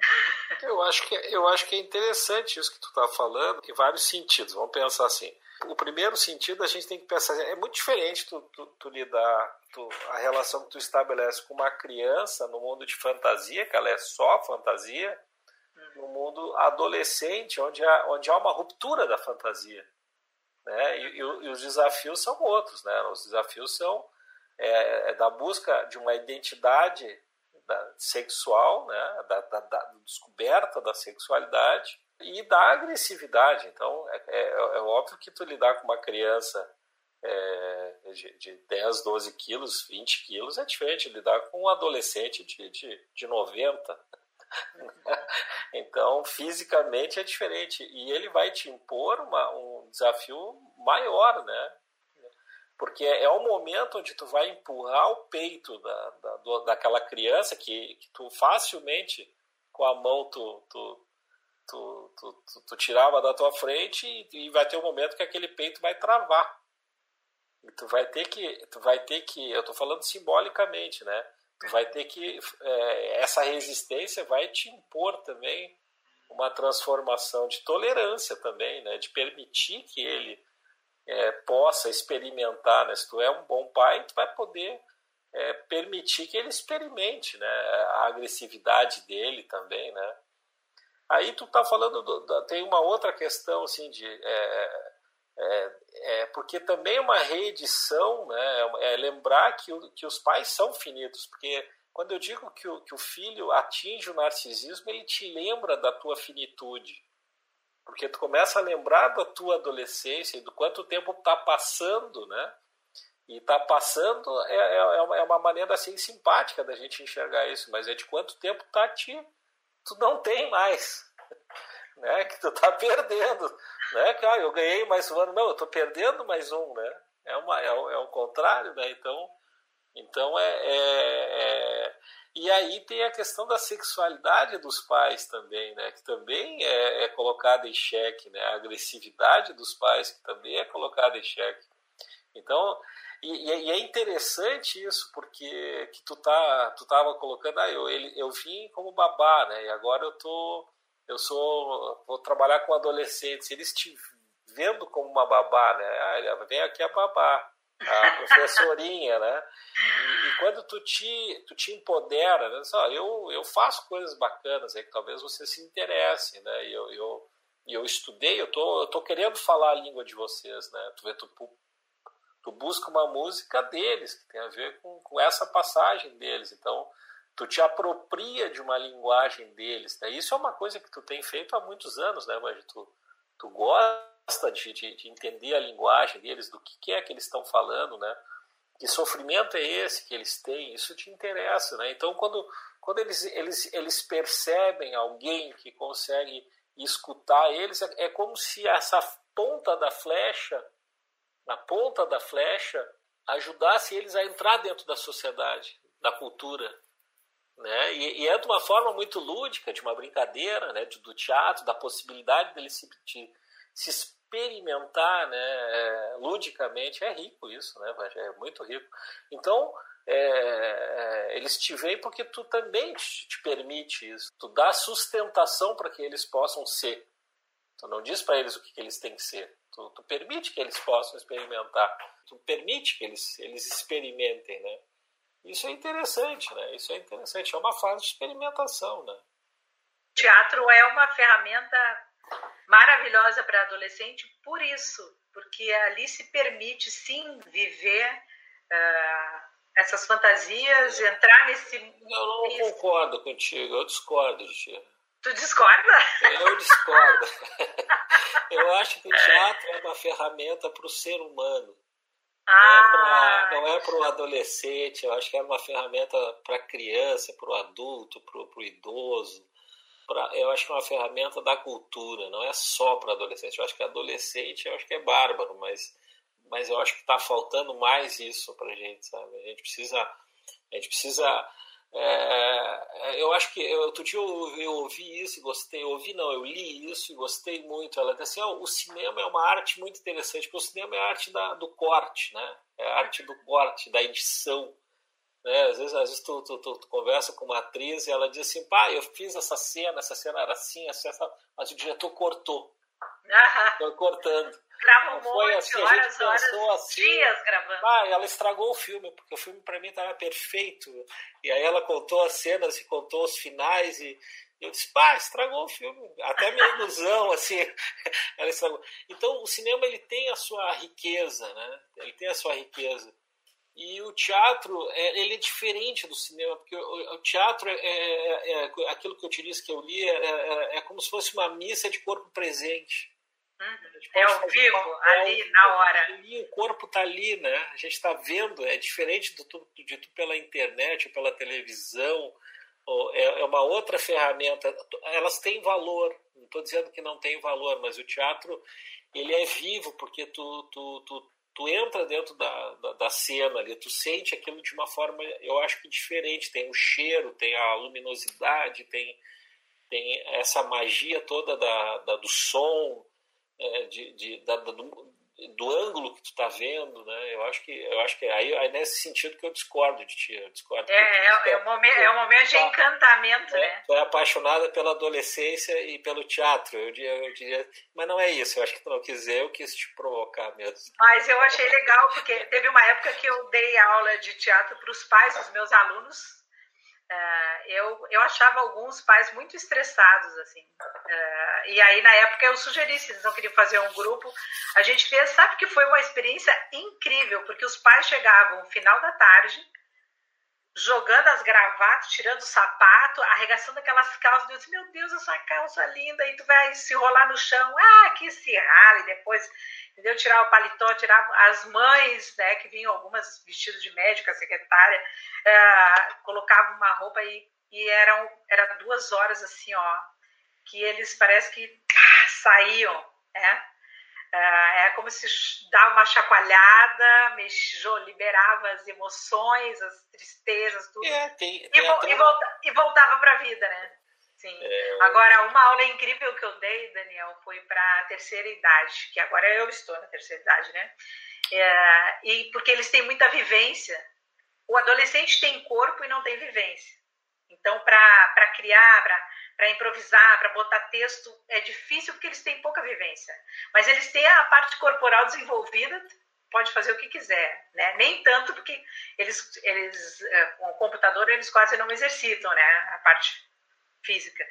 [laughs] Eu acho que, eu acho que é interessante isso que tu está falando, em vários sentidos. Vamos pensar assim. O primeiro sentido, a gente tem que pensar, é muito diferente tu, tu, tu lidar, tu, a relação que tu estabelece com uma criança no mundo de fantasia, que ela é só fantasia, no mundo adolescente, onde há, onde há uma ruptura da fantasia. Né? E, e, e os desafios são outros. Né? Os desafios são é, é da busca de uma identidade da, sexual, né? Da, da, da, descoberta da sexualidade e da agressividade. Então, é, é, é óbvio que tu lidar com uma criança é, de, de 10, 12 quilos, 20 quilos, é diferente de lidar com um adolescente de, de, de 90. [laughs] então, fisicamente é diferente. E ele vai te impor uma, um desafio maior, né? Porque é o momento onde tu vai empurrar o peito da, da, daquela criança que, que tu facilmente, com a mão, tu, tu, tu, tu, tu, tirava da tua frente e, e vai ter um momento que aquele peito vai travar. E tu vai ter que, tu vai ter que, eu estou falando simbolicamente, né? Tu vai ter que, é, essa resistência vai te impor também uma transformação de tolerância também, né? De permitir que ele é, possa experimentar, né? Se tu é um bom pai, tu vai poder é, permitir que ele experimente, né? A agressividade dele também, né? Aí tu tá falando, do, tem uma outra questão, assim, de... É, é, é, porque também é uma reedição, né, é, é lembrar que, que os pais são finitos, porque quando eu digo que o, que o filho atinge o narcisismo, ele te lembra da tua finitude, porque tu começa a lembrar da tua adolescência e do quanto tempo está passando, né? E está passando é, é, é, uma maneira assim simpática da gente enxergar isso, mas é de quanto tempo tá te, tu não tem mais, [laughs] né? Que tu tá perdendo, né? Cara, eu ganhei mais um ano, não, eu tô perdendo mais um, né? É uma, é, é o contrário, né? Então, então é, é, é, e aí tem a questão da sexualidade dos pais também, né? Que também é, é colocada em xeque, né? A agressividade dos pais que também é colocada em xeque. Então, e, e, é interessante isso, porque que tu tá, tu tava colocando, ah, eu, ele, eu vim como babá, né? E agora eu tô, eu sou, vou trabalhar com adolescentes. Eles te vendo como uma babá, né? Ah, vem aqui a babá, a professorinha, né? E, e, quando tu te, tu te empodera, né? Só, eu, eu faço coisas bacanas aí que talvez você se interesse, né? E eu, eu, eu estudei, eu tô, eu tô querendo falar a língua de vocês, né? Tu vê, tu tu busca uma música deles, que tem a ver com, com essa passagem deles. Então, tu te apropria de uma linguagem deles. Né? Isso é uma coisa que tu tem feito há muitos anos, né, mas tu, tu gosta de, de, de, entender a linguagem deles, do que, que é que eles estão falando, né? Que sofrimento é esse que eles têm? Isso te interessa, né? Então, quando, quando eles, eles, eles percebem alguém que consegue escutar eles, é, é como se essa ponta da flecha na ponta da flecha, ajudasse eles a entrar dentro da sociedade, da cultura. Né? E, e é de uma forma muito lúdica, de uma brincadeira, né? do teatro, da possibilidade deles se, de, se experimentar né? É, ludicamente. É rico isso, né? é muito rico. Então, é, é, eles te veem porque tu também te, te permite isso. Tu dá sustentação para que eles possam ser. Tu não diz para eles o que, que eles têm que ser. Tu, tu, permite que eles possam experimentar. Tu permite que eles, eles experimentem, né? Isso é interessante, né? Isso é interessante. É uma fase de experimentação, né? Teatro é uma ferramenta maravilhosa para adolescente por isso, porque ali se permite sim viver uh, essas fantasias, entrar nesse. Eu não concordo contigo, eu discordo de ti. Tu discorda? Eu discordo. [laughs] Eu acho que o teatro é uma ferramenta para o ser humano. Ah. Não é para o adolescente, eu acho que é uma ferramenta para a criança, para o adulto, para o idoso. Pra, eu acho que é uma ferramenta da cultura, não é só para adolescente. Eu acho que adolescente eu acho que é bárbaro, mas, mas eu acho que está faltando mais isso para a gente, sabe? A gente precisa, a gente precisa é, eu acho que eu, outro dia eu, eu ouvi isso e gostei, ouvi não, eu li isso e gostei muito. Ela disse assim, oh, o cinema é uma arte muito interessante, porque o cinema é a arte da, do corte, né? É a arte do corte, da edição. Né? Às vezes, às vezes tu, tu, tu, tu, conversa com uma atriz e ela diz assim, pá, eu fiz essa cena, essa cena era assim, essa, mas o diretor cortou. Foi cortando. Grava um monte, assim, horas, horas, assim, dias gravando. Ah, ela estragou o filme, porque o filme para mim estava perfeito. E aí ela contou as cenas e contou os finais e eu disse, pá, estragou o filme. Até a minha ilusão, [laughs] assim, ela estragou. Então, o cinema, ele tem a sua riqueza, né? Ele tem a sua riqueza. E o teatro, é, ele é diferente do cinema, porque o, o teatro é, é, é, aquilo que eu te disse que eu li, é, é, é como se fosse uma missa de corpo presente. Uhum. É ao vivo, uma, ali, na hora. Ali, o corpo está ali, né? A gente está vendo, é diferente do tudo, de tudo pela internet, ou pela televisão, ou é, uma outra ferramenta. Elas têm valor, não estou dizendo que não tem valor, mas o teatro, ele é vivo, porque tu, tu, tu tu entra dentro da, da, da, cena ali, tu sente aquilo de uma forma, eu acho que diferente. Tem o cheiro, tem a luminosidade, tem, tem essa magia toda da, da do som, é, de, de, da, do, do ângulo que tu tá vendo, né? Eu acho que eu acho que aí é nesse sentido que eu discordo de ti, eu discordo. É, é, é, um momento, é um momento de encantamento, é, né? Tu é apaixonada pela adolescência e pelo teatro, eu diria, eu diria, mas não é isso. Eu acho que tu não quis dizer, eu quis te provocar mesmo. Mas eu achei legal porque teve uma época que eu dei aula de teatro para os pais dos meus alunos Uh, eu, eu achava alguns pais muito estressados, assim. Uh, e aí, na época, eu sugeri, se eles não queriam fazer um grupo, a gente fez, sabe que foi uma experiência incrível, porque os pais chegavam no final da tarde, jogando as gravatas, tirando o sapato, arregaçando aquelas calças, eu disse, meu Deus, essa calça linda, e tu vai se rolar no chão, ah, que se rale, depois entendeu? Tirar o paletó, tirar as mães, né, que vinham algumas vestidas de médica, secretária, é, colocavam uma roupa e, e eram era duas horas assim, ó, que eles parece que pá, saíam, né? É, é como se dava uma chacoalhada, mexeu, liberava as emoções, as tristezas, tudo. É, tem, tem e, vo, e, volta, e voltava para a vida, né? Sim. É... Agora, uma aula incrível que eu dei, Daniel, foi para a terceira idade, que agora eu estou na terceira idade, né? É, e porque eles têm muita vivência. O adolescente tem corpo e não tem vivência. Então, para criar, para improvisar, para botar texto, é difícil porque eles têm pouca vivência. Mas eles têm a parte corporal desenvolvida, pode fazer o que quiser, né? Nem tanto porque eles, eles é, com o computador eles quase não exercitam, né? A parte física.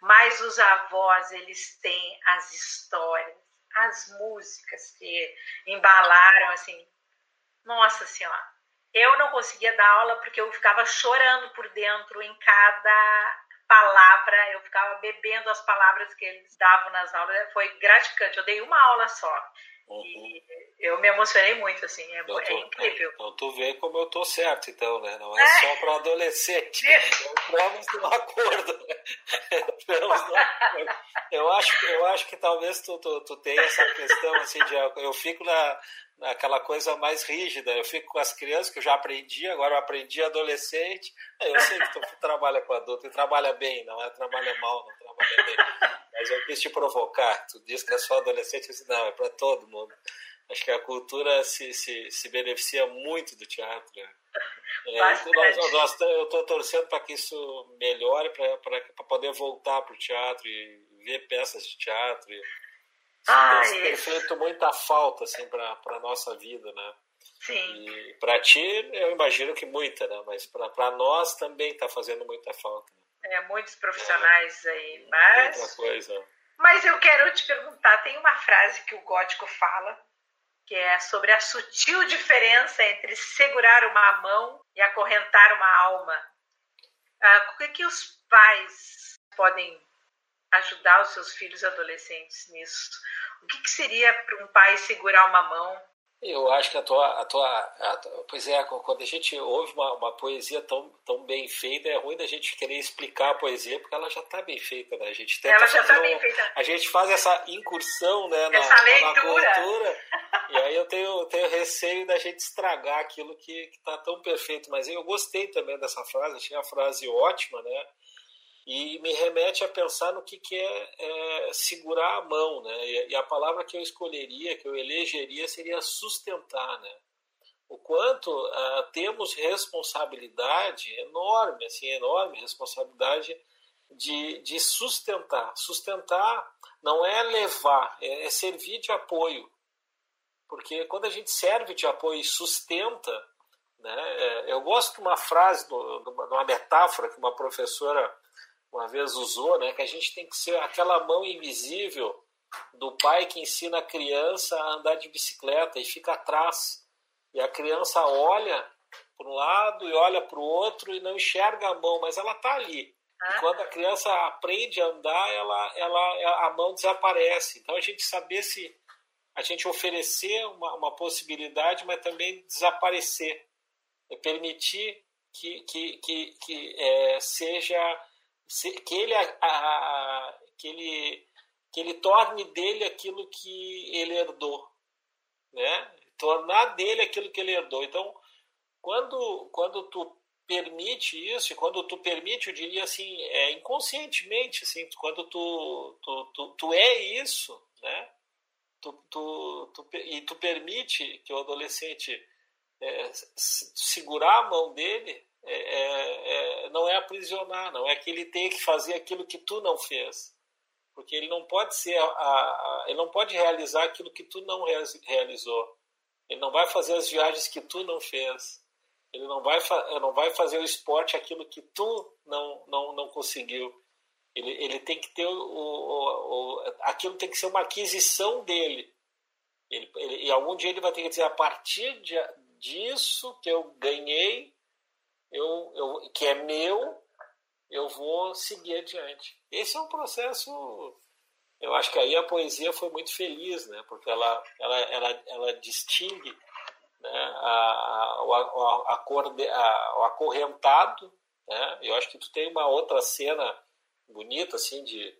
Mas os avós, eles têm as histórias, as músicas que embalaram, assim. Nossa Senhora, eu não conseguia dar aula porque eu ficava chorando por dentro em cada palavra, eu ficava bebendo as palavras que eles davam nas aulas. Foi gratificante. Eu dei uma aula só. Uhum. E eu me emocionei muito, assim, é, tô, é incrível. Então tu vê como eu tô certo, então, né? Não é, é. só para adolescente. Acordo. Entramos num acordo. Eu acho, eu acho que talvez tu, tu, tu tenha essa questão, assim, de eu fico na, naquela coisa mais rígida. Eu fico com as crianças, que eu já aprendi, agora eu aprendi adolescente. Eu sei que tu trabalha com adulto e trabalha bem, não é trabalha mal, não trabalha bem. Mas eu quis te provocar. Tu disse que é só adolescente, eu disse, não, é para todo mundo. Acho que a cultura se, se, se beneficia muito do teatro. É, nós, nós, eu estou torcendo para que isso melhore, para poder voltar para o teatro e ver peças de teatro. E, ah, tem, tem feito muita falta assim, para a nossa vida, né? Sim. E para ti, eu imagino que muita, né? Mas para nós também está fazendo muita falta. Né? É, muitos profissionais é, aí, mas... Muita coisa. Mas eu quero te perguntar, tem uma frase que o gótico fala, que é sobre a sutil diferença entre segurar uma mão e acorrentar uma alma. Ah, o que, que os pais podem ajudar os seus filhos adolescentes nisso? O que, que seria para um pai segurar uma mão eu acho que a tua, a tua, a pois é, quando a gente ouve uma, uma, poesia tão, tão bem feita, é ruim da gente querer explicar a poesia porque ela já está bem feita, né? A gente tenta ela já está bem feita. A gente faz essa incursão, né, na, essa leitura. na cultura, e aí eu tenho, tenho receio da gente estragar aquilo que está tão perfeito. Mas eu gostei também dessa frase, achei a frase ótima, né? E me remete a pensar no que, que é, é, segurar a mão, né? E, e, a palavra que eu escolheria, que eu elegeria, seria sustentar, né? o quanto uh, temos responsabilidade enorme, assim, enorme responsabilidade de, de sustentar. Sustentar não é levar, é, é servir de apoio. Porque quando a gente serve de apoio e sustenta, né, é, eu gosto de uma frase, de uma metáfora que uma professora uma vez usou, né, que a gente tem que ser aquela mão invisível do pai que ensina a criança a andar de bicicleta e fica atrás. E a criança olha para um lado e olha para o outro e não enxerga a mão, mas ela está ali. E quando a criança aprende a andar, ela, ela, a mão desaparece. Então a gente saber se a gente oferecer uma, uma possibilidade, mas também desaparecer. É permitir que, que, que, que é, seja que ele, a, a, que ele que ele torne dele aquilo que ele herdou, né? Tornar dele aquilo que ele herdou. Então, quando quando tu permite isso, e quando tu permite, eu diria assim, é, inconscientemente, assim, quando tu, tu, tu, tu é isso, né? Tu, tu, tu, e tu permite que o adolescente é, segurar a mão dele, é, é, é, não é aprisionar, não é que ele tenha que fazer aquilo que tu não fez, porque ele não pode ser, a, a, ele não pode realizar aquilo que tu não realizou, ele não vai fazer as viagens que tu não fez, ele não vai, não vai fazer o esporte aquilo que tu não, não, não conseguiu. Ele, ele tem que ter o, o, o, aquilo tem que ser uma aquisição dele. Ele, ele, e algum dia ele vai ter que dizer a partir de, disso que eu ganhei, eu, eu, que é meu, eu vou seguir adiante. Esse é um processo. Eu acho que aí a poesia foi muito feliz, né? Porque ela, ela, ela, ela distingue né, a, a, a, a, o acorrentado, né? Eu acho que tu tem uma outra cena bonita, assim, de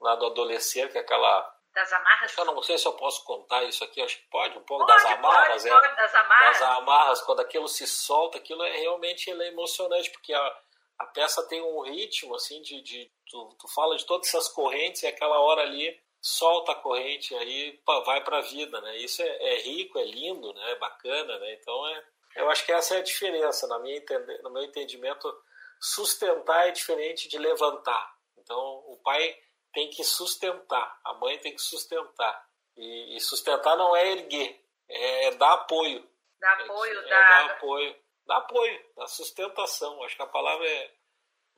lá do adolescer, que é aquela das amarras? Eu não sei se eu posso contar isso aqui, acho que pode, um pouco pode, das amarras. Pode, é, pode, das amarras. Das amarras, quando aquilo se solta, aquilo é realmente ele é emocionante, porque a, a peça tem um ritmo, assim, de, de tu, tu fala de todas essas correntes e aquela hora ali solta a corrente aí vai para a vida, né? Isso é, é, rico, é lindo, né? É bacana, né? Então é, eu acho que essa é a diferença na minha no meu entendimento. Sustentar é diferente de levantar. Então o pai tem que sustentar, a mãe tem que sustentar e, e sustentar não é erguer, é, é dar apoio. Dar apoio, é, dar... É dar apoio, dar apoio, dar sustentação. Acho que a palavra é,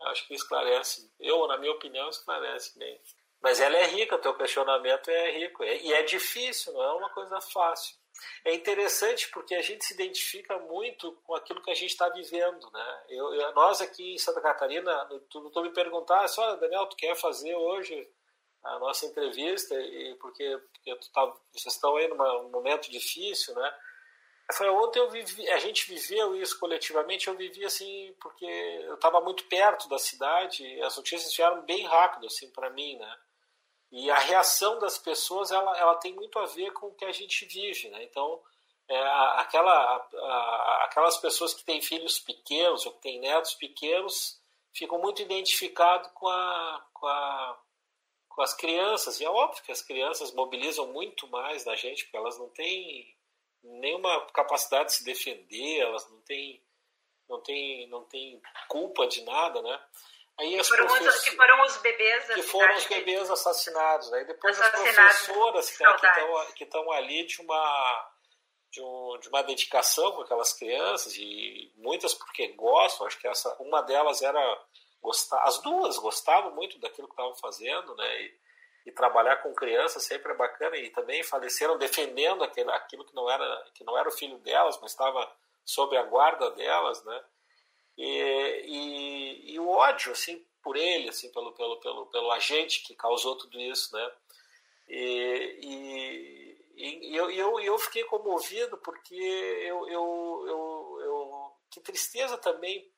acho que esclarece. Eu, na minha opinião, esclarece bem. Mas ela é rica, o teu questionamento é rico. E é difícil, não é uma coisa fácil. É interessante porque a gente se identifica muito com aquilo que a gente está vivendo. Né? Eu, eu, nós aqui em Santa Catarina, tu, tu me perguntasse, olha, Daniel, tu quer fazer hoje a nossa entrevista e porque, porque tu tá, vocês estão aí num momento difícil, né? Eu falei, ontem eu vivi, a gente viveu isso coletivamente, eu vivi assim, porque eu estava muito perto da cidade, as notícias vieram bem rápido assim para mim, né? E a reação das pessoas ela, ela tem muito a ver com o que a gente vive. Né? Então, é, aquela, a, aquelas pessoas que têm filhos pequenos ou que têm netos pequenos ficam muito identificados com, a, com, a, com as crianças. E é óbvio que as crianças mobilizam muito mais da gente, porque elas não têm nenhuma capacidade de se defender, elas não têm, não têm, não têm culpa de nada, né? Aí as foram os, que foram os bebês que foram os bebês assassinados, né? E depois as professoras que estão que estão ali de uma de, um, de, uma dedicação com aquelas crianças e muitas porque gostam, acho que essa uma delas era gostar, as duas gostavam muito daquilo que estavam fazendo, né? E, e, trabalhar com crianças sempre é bacana e também faleceram defendendo aquele, aquilo que não era que não era o filho delas, mas estava sob a guarda delas, né? E, e, e, o ódio assim por ele assim pelo pelo pelo, pelo agente que causou tudo isso né? E, e, e eu, eu, eu fiquei comovido porque eu, eu, eu, eu que tristeza também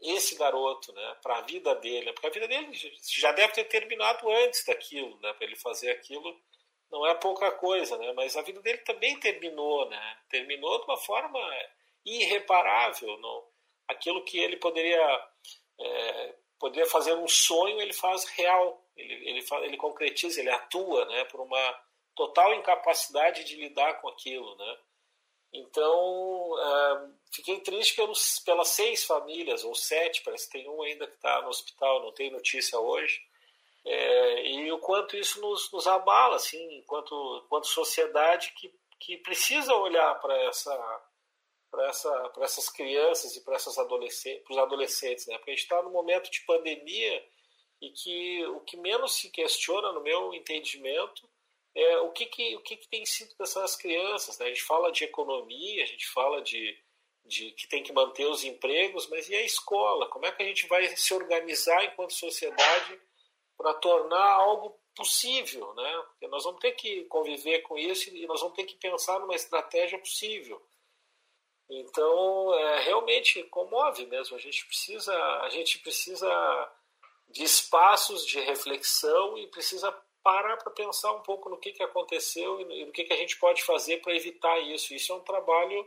esse garoto né? Para a vida dele porque a vida dele já deve ter terminado antes daquilo né? Para ele fazer aquilo não é pouca coisa né? Mas a vida dele também terminou né? Terminou de uma forma irreparável não aquilo que ele poderia é, poderia fazer um sonho ele faz real ele ele, ele concretiza ele atua né por uma total incapacidade de lidar com aquilo né Então, uh, fiquei triste pelos, pelas seis famílias, ou sete, parece que tem um ainda que está no hospital, não tem notícia hoje. É, e o quanto isso nos, nos abala, assim, enquanto, enquanto sociedade que, que precisa olhar para essa para essa, essas crianças e para adolescentes, os adolescentes, né? Porque a gente está num momento de pandemia e que o que menos se questiona, no meu entendimento, é o que, que, o que, que tem sido dessas crianças. Né? A gente fala de economia, a gente fala de, de que tem que manter os empregos, mas e a escola? Como é que a gente vai se organizar enquanto sociedade para tornar algo possível? Né? Porque nós vamos ter que conviver com isso e nós vamos ter que pensar numa estratégia possível. Então, é, realmente comove mesmo. A gente precisa, a gente precisa de espaços de reflexão e precisa parar para pensar um pouco no que, que aconteceu e no que, que a gente pode fazer para evitar isso. Isso é um trabalho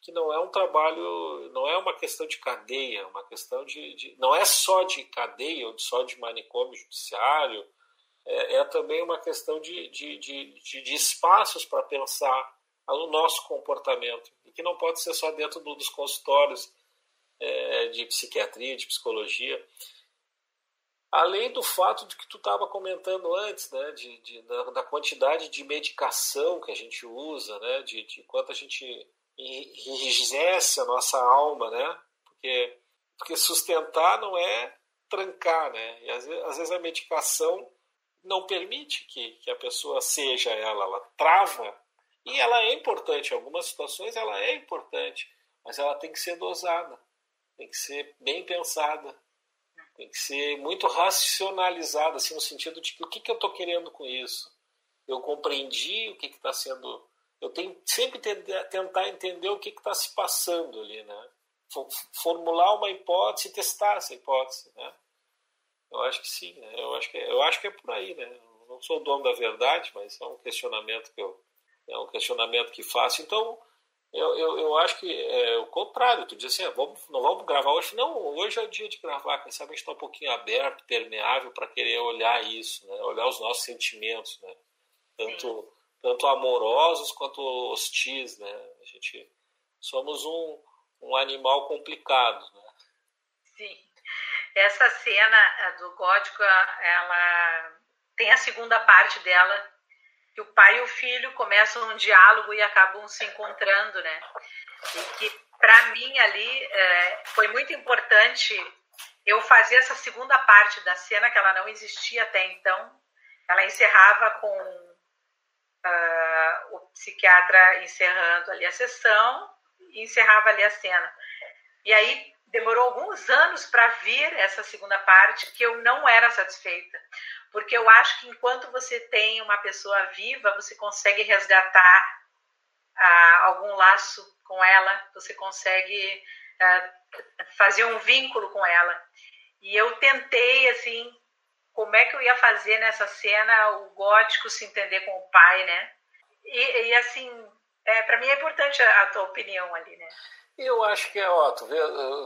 que não é um trabalho, não é uma questão de cadeia, é uma questão de, de não é só de cadeia ou só de manicômio judiciário, é, é também uma questão de, de, de, de espaços para pensar o nosso comportamento que não pode ser só dentro do, dos consultórios é, de psiquiatria, de psicologia. Além do fato de que tu estava comentando antes, né, de, de da, da, quantidade de medicação que a gente usa, né, de, de quanto a gente enrijece a nossa alma, né, porque, porque sustentar não é trancar, né, e às vezes, às vezes a medicação não permite que, que a pessoa seja ela, ela trava e ela é importante, em algumas situações ela é importante, mas ela tem que ser dosada, tem que ser bem pensada, tem que ser muito racionalizada, assim, no sentido de que o que, que eu estou querendo com isso? Eu compreendi o que está sendo. Eu tenho sempre tentar entender o que está se passando ali, né? Formular uma hipótese e testar essa hipótese, né? Eu acho que sim, né? Eu acho que, é, eu acho que é por aí, né? Não sou dono da verdade, mas é um questionamento que eu, é um questionamento que faço. Então, eu, eu, eu acho que é o contrário. Tu diz assim, ah, vamos, não vamos gravar hoje. Não, hoje é o dia de gravar. Quem sabe a gente está um pouquinho aberto, permeável para querer olhar isso, né? olhar os nossos sentimentos, né? tanto, tanto amorosos quanto hostis. Né? A gente somos um, um animal complicado. Né? Sim. Essa cena do gótico, ela tem a segunda parte dela que o pai e o filho começam um diálogo e acabam se encontrando, né? E que para mim ali é, foi muito importante eu fazer essa segunda parte da cena que ela não existia até então. Ela encerrava com uh, o psiquiatra encerrando ali a sessão e encerrava ali a cena. E aí demorou alguns anos para vir essa segunda parte que eu não era satisfeita, porque eu acho que enquanto você tem uma pessoa viva, você consegue resgatar ah, algum laço com ela, você consegue ah, fazer um vínculo com ela. E eu tentei assim, como é que eu ia fazer nessa cena o gótico se entender com o pai, né? E, e assim, é, para mim é importante a, a tua opinião ali, né? Eu acho que é, ó, tu, vê,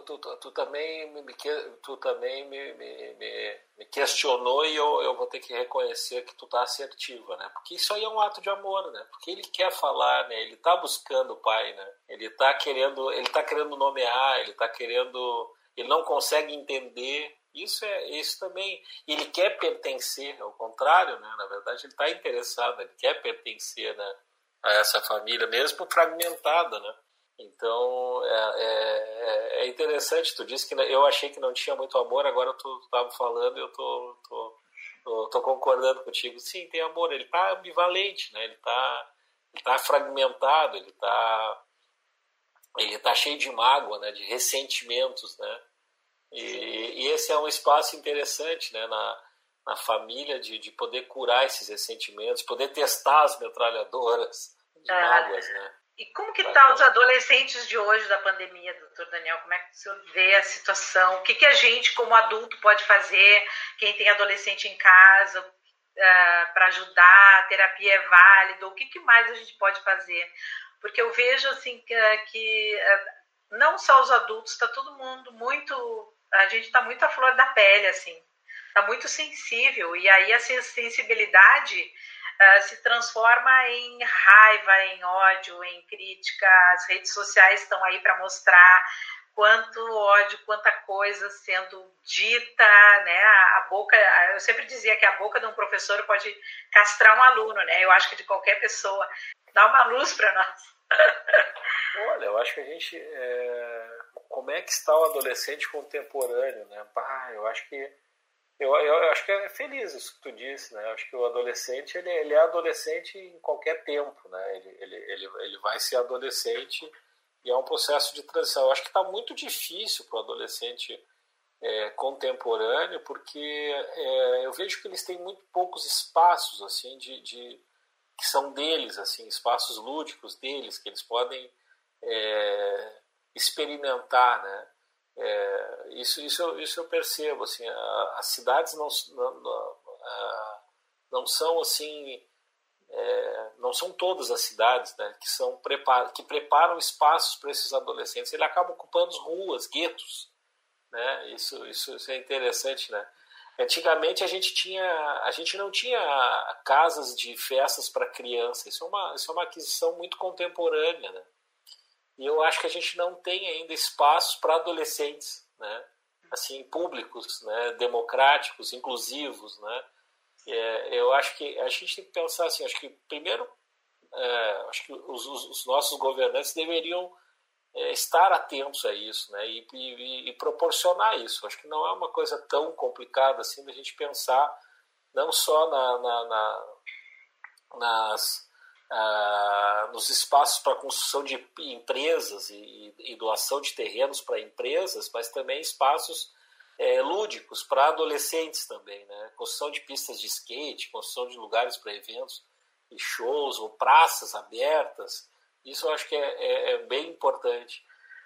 tu, tu, tu também, me, tu também me, me, me, questionou e eu, eu vou ter que reconhecer que tu tá assertiva, né? Porque isso aí é um ato de amor, né? Porque ele quer falar, né? Ele tá buscando o pai, né? Ele tá querendo, ele tá querendo nomear, ele tá querendo, ele não consegue entender. Isso é isso também. Ele quer pertencer, ao contrário, né? Na verdade, ele está interessado, ele quer pertencer, né? A essa família, mesmo fragmentada, né? Então é, é, é, interessante, tu disse que eu achei que não tinha muito amor, agora tu estava falando e eu tô, tô, tô, tô, concordando contigo. Sim, tem amor, ele está ambivalente, né? ele está ele tá fragmentado, ele está ele tá cheio de mágoa, né? de ressentimentos. Né? E, e esse é um espaço interessante né? na, na família de, de poder curar esses ressentimentos, poder testar as metralhadoras de é. mágoas. Né? E como que tá os adolescentes de hoje da pandemia, doutor Daniel? Como é que o senhor vê a situação? O que, que a gente, como adulto, pode fazer? Quem tem adolescente em casa, uh, ah, para ajudar? A terapia é válida? O que, que mais a gente pode fazer? Porque eu vejo, assim, que, que uh, não só os adultos, está todo mundo muito... A gente está muito à flor da pele, assim. Está muito sensível. E aí, essa sensibilidade uh, se transforma em raiva, em ódio, em crítica. As redes sociais estão aí para mostrar quanto ódio, quanta coisa sendo dita, né? A boca, eu sempre dizia que a boca de um professor pode castrar um aluno, né? Eu acho que de qualquer pessoa. Dá uma luz para nós. [laughs] Olha, eu acho que a gente. É... Como é que está o adolescente contemporâneo, né? Bah, eu acho que. Eu, eu, acho que é feliz isso que tu disse, né? Eu acho que o adolescente, ele, ele é adolescente em qualquer tempo, né? Ele, ele, ele, ele vai ser adolescente e é um processo de transição. Eu acho que está muito difícil para o adolescente é, contemporâneo, porque é, eu vejo que eles têm muito poucos espaços assim de, de, que são deles, assim espaços lúdicos deles que eles podem é, experimentar, né? É, isso, isso, isso eu percebo assim, a, as cidades não, não, não, não são assim é, não são todas as cidades né, que, são prepar, que preparam espaços para esses adolescentes. Ele acaba ocupando ruas, guetos. Né? Isso, isso, isso é interessante. Né? Antigamente a gente, tinha, a gente não tinha casas de festas para criança. Isso é, uma, isso é uma aquisição muito contemporânea. Né? E eu acho que a gente não tem ainda espaços para adolescentes, né? assim, públicos, né? democráticos, inclusivos, né? É, eu acho que a gente tem que pensar assim, acho que primeiro, é, acho que os, os, nossos governantes deveriam é, estar atentos a isso, né, e, e, e, proporcionar isso. Acho que não é uma coisa tão complicada assim da gente pensar não só na, na, na nas ah, nos espaços para construção de empresas e, e doação de terrenos para empresas, mas também espaços é, lúdicos para adolescentes também, né? Construção de pistas de skate, construção de lugares para eventos e shows, ou praças abertas. Isso eu acho que é, é, é bem importante.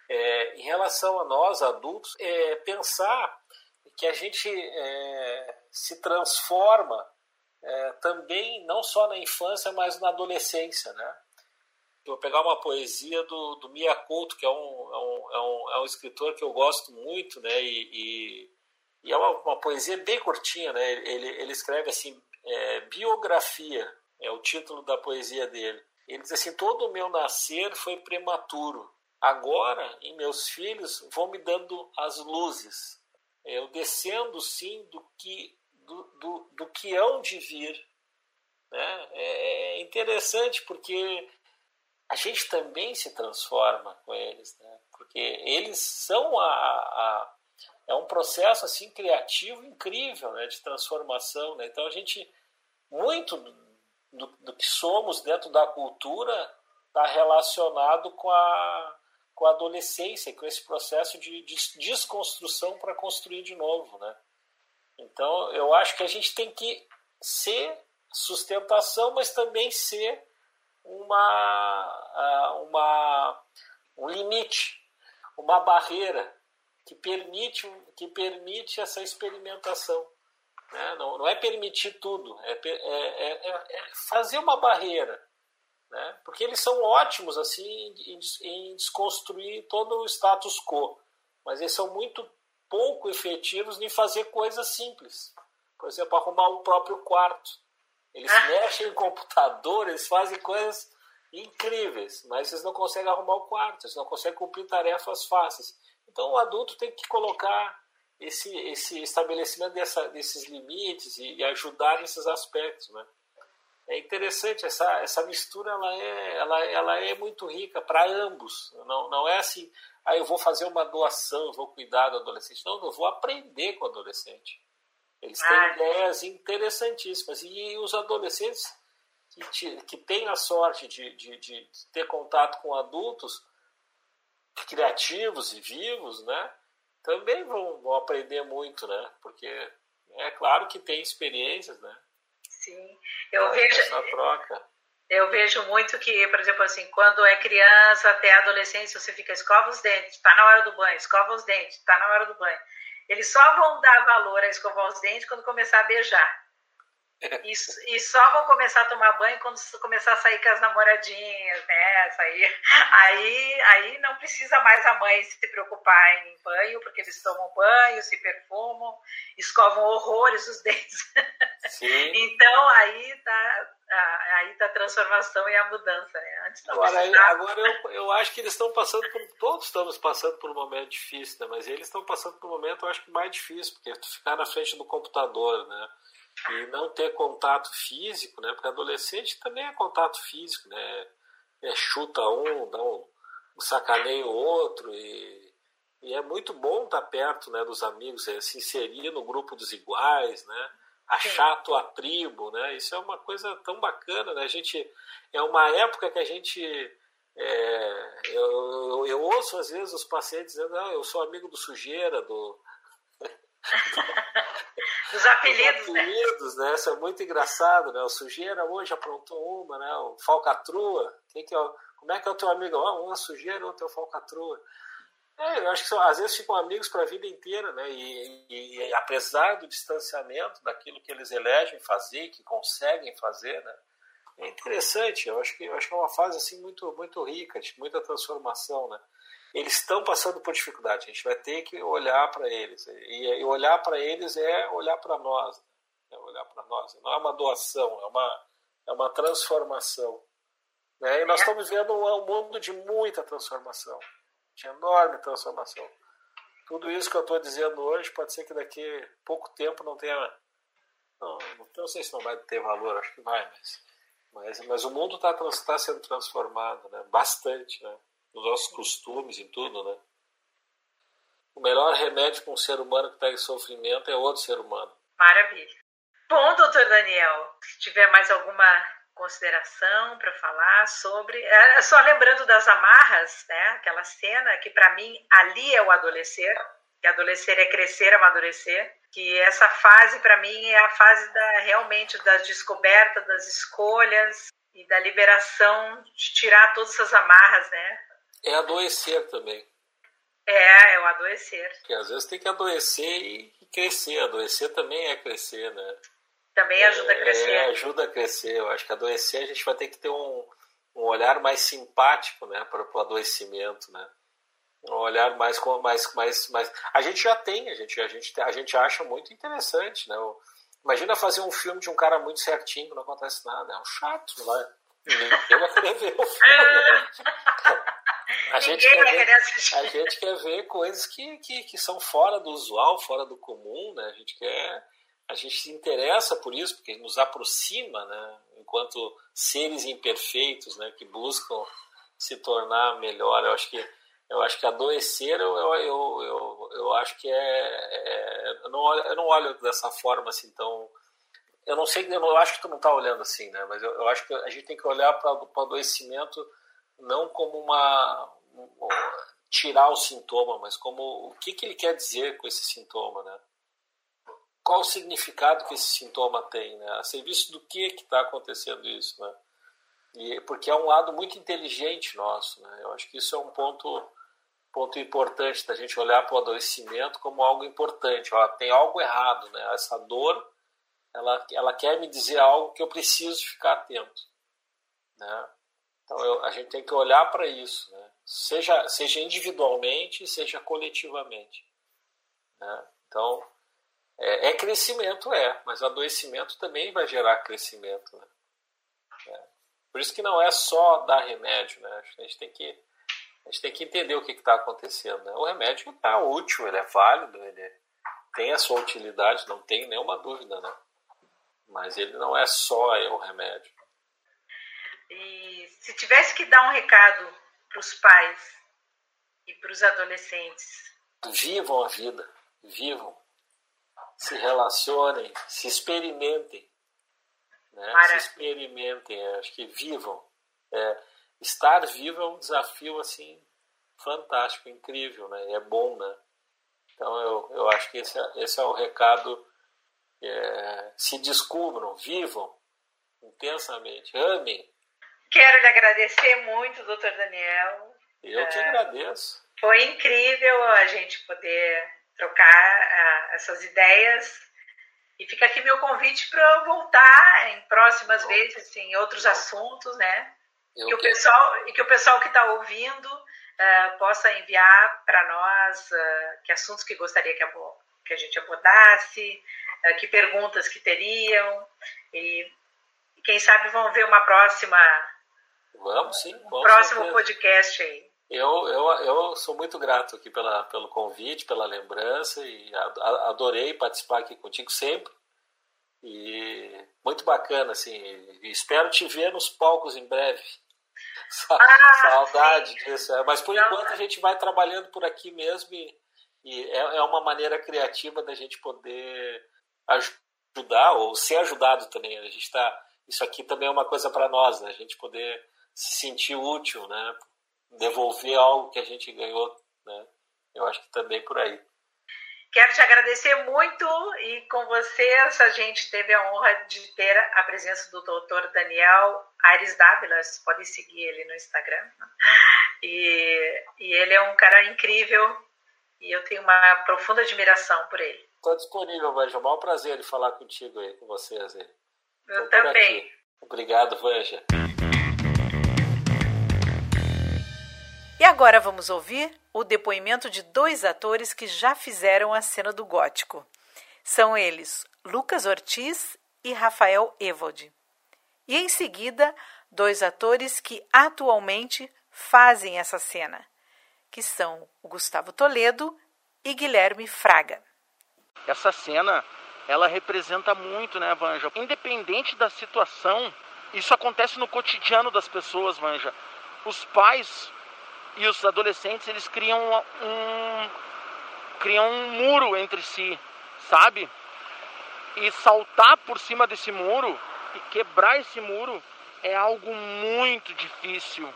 É, em relação a nós, adultos, é pensar que a gente é, se transforma é, também, não só na infância, mas na adolescência, né? vou pegar uma poesia do, do Mia Couto, que é um, é, um, é, um, é um escritor que eu gosto muito, né? E, e, e é uma, uma, poesia bem curtinha, né? Ele, ele escreve assim, é, biografia, é o título da poesia dele. Ele diz assim, todo o meu nascer foi prematuro. Agora, em meus filhos, vão me dando as luzes. Eu descendo, sim, do que, do, do, do que hão de vir. Né? É, é interessante porque a gente também se transforma com eles, né? porque eles são a, a, é um processo assim criativo incrível, né? de transformação. Né? Então a gente muito do, do que somos dentro da cultura está relacionado com a com a adolescência, com esse processo de, de desconstrução para construir de novo, né? Então eu acho que a gente tem que ser sustentação, mas também ser uma, uma, um limite, uma barreira que permite, que permite essa experimentação. Né? Não, não é permitir tudo, é, é, é, é, fazer uma barreira. Né? Porque eles são ótimos assim em, em desconstruir todo o status quo, mas eles são muito pouco efetivos em fazer coisas simples. Por exemplo, arrumar o próprio quarto. Eles ah. mexem em computador, eles fazem coisas incríveis, mas eles não conseguem arrumar o quarto, eles não conseguem cumprir tarefas fáceis. Então o adulto tem que colocar esse, esse estabelecimento dessa, desses limites e, e, ajudar nesses aspectos. Né? É interessante, essa, essa mistura ela é, ela, ela é muito rica para ambos. Não, não é assim, ah, eu vou fazer uma doação, vou cuidar do adolescente. Não, eu vou aprender com o adolescente. Eles têm ah. ideias interessantíssimas. E os adolescentes que, te, que têm a sorte de, de, de ter contato com adultos criativos e vivos, né? Também vão, vão aprender muito, né? Porque é claro que tem experiências, né? Sim, eu vejo essa troca. Eu vejo muito que, por exemplo, assim, quando é criança até adolescência, você fica escova os dentes, tá na hora do banho, escova os dentes, tá na hora do banho. Eles só vão dar valor a escovar os dentes quando começar a beijar. E, e, só vão começar a tomar banho quando começar a sair com as namoradinhas, né? Sair. Aí, aí não precisa mais a mãe se preocupar em banho, porque eles tomam banho, se perfumam, escovam horrores os [laughs] dentes. Sim. Então aí tá, transformação e a mudança, né? Antes não agora, precisava. agora eu, eu acho que eles estão passando por. Todos estamos passando por um momento difícil, né? Mas eles estão passando por um momento, eu acho que mais difícil, porque tu ficar na frente do computador, né? E não ter contato físico, né? Porque adolescente também é contato físico, né? É, chuta um, dá um, um sacaneia o outro e, e é muito bom estar perto né, dos amigos, é, se inserir no grupo dos iguais, né? achar a tua tribo, né? Isso é uma coisa tão bacana, né? A gente é uma época que a gente é, eu, eu, eu, ouço às vezes os pacientes dizendo, ah, eu sou amigo do sujeira, do [laughs] dos apelidos, Os apelidos, né? né? Isso é muito engraçado, né? O sujeira hoje aprontou uma, né? O falcatrua. Quem que é, como é que é o teu amigo? Oh, um é sujeira, outro é o falcatrua. É, eu acho que são, às vezes ficam amigos para a vida inteira, né? E, e, e, apesar do distanciamento daquilo que eles elegem fazer, que conseguem fazer, né? É interessante. Eu acho que eu acho que é uma fase assim muito muito rica, de muita transformação, né? Eles estão passando por dificuldade. A gente vai ter que olhar para eles e, olhar para eles é olhar para nós, é olhar para nós. Não é uma doação, é uma é uma transformação. Né? E nós estamos vivendo um mundo de muita transformação de enorme transformação. Tudo isso que eu estou dizendo hoje pode ser que daqui pouco tempo não tenha. Não, não sei se não vai ter valor, acho que vai, mas, mas, mas o mundo está tá sendo transformado né? bastante, né? Nos nossos costumes, em tudo. Né? O melhor remédio para um ser humano que está em sofrimento é outro ser humano. Maravilha. Bom, doutor Daniel, se tiver mais alguma consideração para falar sobre. É, só lembrando das amarras, né? Aquela cena que para mim ali é o adolescer, que adolescer é crescer, amadurecer. Que essa fase para mim é a fase da realmente da descoberta das escolhas e da liberação de tirar todas essas amarras, né? É adoecer também. É, é o adoecer. Porque às vezes tem que adoecer e crescer. Adoecer também é crescer, né? Também ajuda a crescer. É, ajuda a crescer. Eu acho que adoecer a gente vai ter que ter um, um olhar mais simpático né, para o adoecimento, né? Um olhar mais, mais, mais, mais. A gente já tem, a gente, a gente, a gente acha muito interessante, né? Imagina fazer um filme de um cara muito certinho que não acontece nada. É um chato, não vai? Ninguém vai querer ver o filme. A gente, quer ver, a gente quer ver coisas que, que, que são fora do usual, fora do comum, né? A gente quer a gente se interessa por isso, porque nos aproxima, né, enquanto seres imperfeitos, né, que buscam se tornar melhor. Eu acho que eu acho que adoecer, eu, eu, eu, eu, eu acho que é, é, eu, não olho, eu não olho dessa forma assim tão eu não sei, eu, não, eu acho que tu não está olhando assim, né? Mas eu, eu, acho que a gente tem que olhar para o adoecimento não como uma um, tirar o sintoma, mas como o que, que ele quer dizer com esse sintoma, né? qual o significado que esse sintoma tem, né? A serviço do que que está acontecendo isso, né? E porque é um lado muito inteligente nosso, né? Eu acho que isso é um ponto ponto importante da gente olhar para o adoecimento como algo importante. Ó, tem algo errado, né? Essa dor, ela ela quer me dizer algo que eu preciso ficar atento, né? Então eu, a gente tem que olhar para isso, né? Seja seja individualmente, seja coletivamente, né? Então é, é, crescimento, é, mas adoecimento também vai gerar crescimento. Né? É. Por isso que não é só dar remédio, né? A gente tem que, a gente tem que entender o que está acontecendo. Né? O remédio está útil, ele é válido, ele tem a sua utilidade, não tem nenhuma dúvida, né? Mas ele não é só o remédio. E se tivesse que dar um recado para os pais e para os adolescentes? Vivam a vida, vivam se relacionem, se experimentem. Né? Se experimentem, acho que vivam. É, estar vivo é um desafio assim fantástico, incrível, né? É bom, né? Então eu, eu acho que esse é, esse é o recado. É, se descubram, vivam intensamente, amem. Quero lhe agradecer muito, doutor Daniel. Eu que é, agradeço. Foi incrível a gente poder trocar uh, essas ideias. E fica aqui meu convite para voltar em próximas vezes em outros assuntos, né? Eu que o pessoal, e que o pessoal que está ouvindo uh, possa enviar para nós uh, que assuntos que gostaria que a, que a gente abordasse, que perguntas que teriam. E quem sabe vão ver uma próxima. Vamos sim. Um próximo certeza. podcast aí. Eu, eu, eu sou muito grato aqui pela, pelo convite, pela lembrança e adorei participar aqui contigo sempre. E muito bacana, assim. Espero te ver nos palcos em breve. [laughs] Ah, Saudade sim. disso. É, mas por Não. enquanto a gente vai trabalhando por aqui mesmo e, e é, é uma maneira criativa da gente poder ajudar ou ser ajudado também. A gente está isso aqui também é uma coisa para nós, né? A gente poder se sentir útil, né? Devolver algo que a gente ganhou, né? Eu acho que também por aí. Quero te agradecer muito e com vocês a gente teve a honra de ter a presença do doutor Daniel Aires Dávila, vocês podem seguir ele no Instagram. E, e ele é um cara incrível e eu tenho uma profunda admiração por ele. Estou disponível, Vanja. É um prazer de falar contigo aí, com vocês aí. Eu também. Obrigado, Vanja. E agora vamos ouvir o depoimento de dois atores que já fizeram a cena do gótico. São eles Lucas Ortiz e Rafael Evald. E em seguida, dois atores que atualmente fazem essa cena, que são o Gustavo Toledo e Guilherme Fraga. Essa cena ela representa muito, né, Vanja? Independente da situação, isso acontece no cotidiano das pessoas, Vanja. Os pais e os adolescentes, eles criam um criam um muro entre si, sabe? E saltar por cima desse muro e quebrar esse muro é algo muito difícil.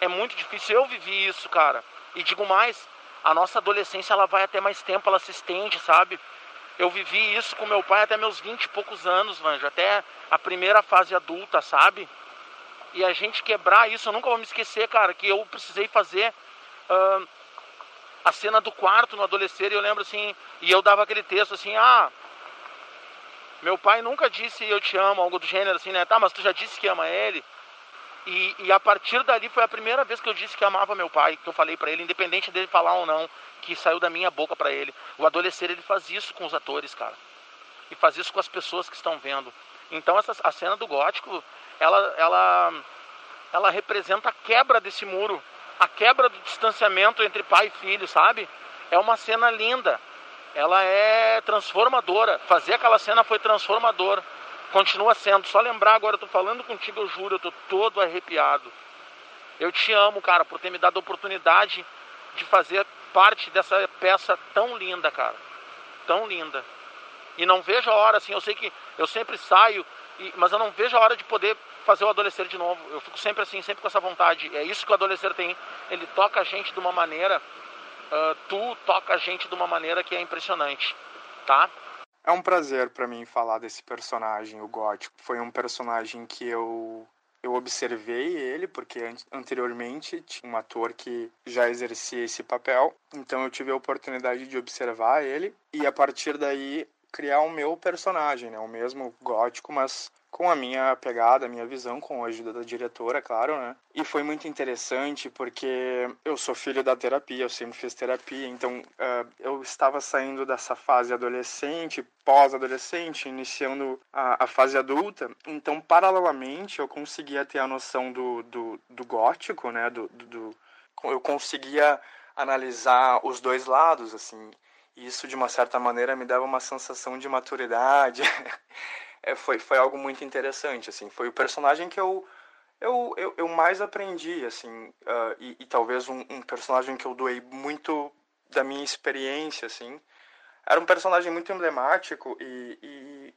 É muito difícil. Eu vivi isso, cara. E digo mais, a nossa adolescência ela vai até mais tempo, ela se estende, sabe? Eu vivi isso com meu pai até meus 20 e poucos anos, Vanjo, até a primeira fase adulta, sabe? E a gente quebrar isso, eu nunca vou me esquecer, cara, que eu precisei fazer uh, a cena do quarto no adolescer, e eu lembro assim, e eu dava aquele texto assim, ah, meu pai nunca disse eu te amo, algo do gênero assim, né? Tá, mas tu já disse que ama ele. E, e a partir dali foi a primeira vez que eu disse que amava meu pai, que eu falei para ele, independente dele falar ou não que saiu da minha boca para ele. O adolescer ele faz isso com os atores, cara. E faz isso com as pessoas que estão vendo. Então essa a cena do gótico, ela ela ela representa a quebra desse muro, a quebra do distanciamento entre pai e filho, sabe? É uma cena linda. Ela é transformadora. Fazer aquela cena foi transformador. Continua sendo. Só lembrar agora, eu tô falando contigo, eu juro, eu tô todo arrepiado. Eu te amo, cara, por ter me dado a oportunidade de fazer parte dessa peça tão linda, cara. Tão linda. E não vejo a hora, assim, eu sei que eu sempre saio, e, mas eu não vejo a hora de poder fazer o adolescer de novo. Eu fico sempre assim, sempre com essa vontade. É isso que o adolescer tem. Ele toca a gente de uma maneira, uh, tu toca a gente de uma maneira que é impressionante, tá? É um prazer para mim falar desse personagem, o Gótico. Foi um personagem que eu eu observei ele, porque anteriormente tinha um ator que já exercia esse papel, então eu tive a oportunidade de observar ele e a partir daí criar o meu personagem, né? O mesmo gótico, mas com a minha pegada, a minha visão, com a ajuda da diretora, claro, né? E foi muito interessante porque eu sou filho da terapia, eu sempre fiz terapia, então uh, eu estava saindo dessa fase adolescente, pós-adolescente, iniciando a, a, fase adulta, então paralelamente eu conseguia ter a noção do, do, do gótico, né? Do, do, do, eu conseguia analisar os dois lados, assim, e isso de uma certa maneira me dava uma sensação de maturidade. [laughs] é, foi, foi algo muito interessante, assim. Foi o personagem que eu, eu, eu, eu mais aprendi, assim. Uh, e, e, talvez um, um, personagem que eu doei muito da minha experiência, assim. Era um personagem muito emblemático e, e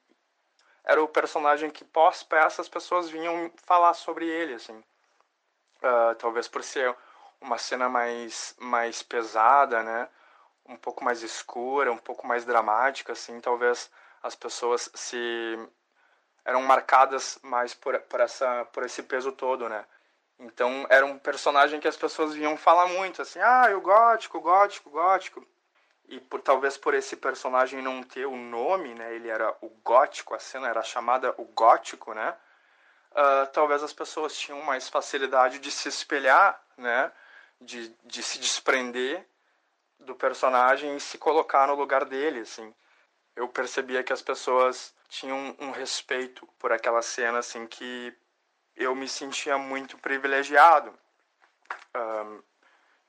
era o personagem que pós-peça as pessoas vinham falar sobre ele, assim. Uh, talvez por ser uma cena mais, mais pesada, né? Um pouco mais escura, um pouco mais dramática, assim. Talvez as pessoas se eram marcadas mais por, por, essa, por esse peso todo, né? Então era um personagem que as pessoas vinham falar muito, assim, ah, o gótico, gótico, gótico. E por talvez por esse personagem não ter o nome, né? Ele era o gótico, a cena era chamada o gótico, né? Uh, talvez as pessoas tinham mais facilidade de se espelhar, né? De, de se desprender do personagem e se colocar no lugar dele, assim eu percebia que as pessoas tinham um respeito por aquela cena assim que eu me sentia muito privilegiado. Um,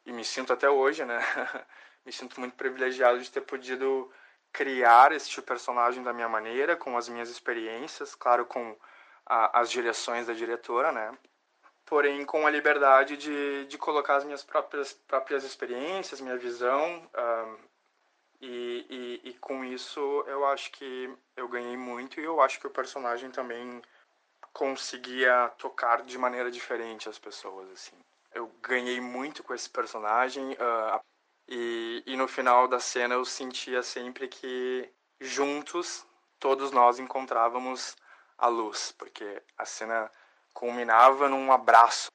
e me sinto até hoje, né? [laughs] me sinto muito privilegiado de ter podido criar este personagem da minha maneira, com as minhas experiências, claro, com a, as direções da diretora, né? Porém, com a liberdade de, de colocar as minhas próprias, próprias experiências, minha visão, um, e, e, e, com isso eu acho que eu ganhei muito e eu acho que o personagem também conseguia tocar de maneira diferente as pessoas, assim. Eu ganhei muito com esse personagem uh, e, e no final da cena eu sentia sempre que juntos todos nós encontrávamos a luz, porque a cena culminava num abraço.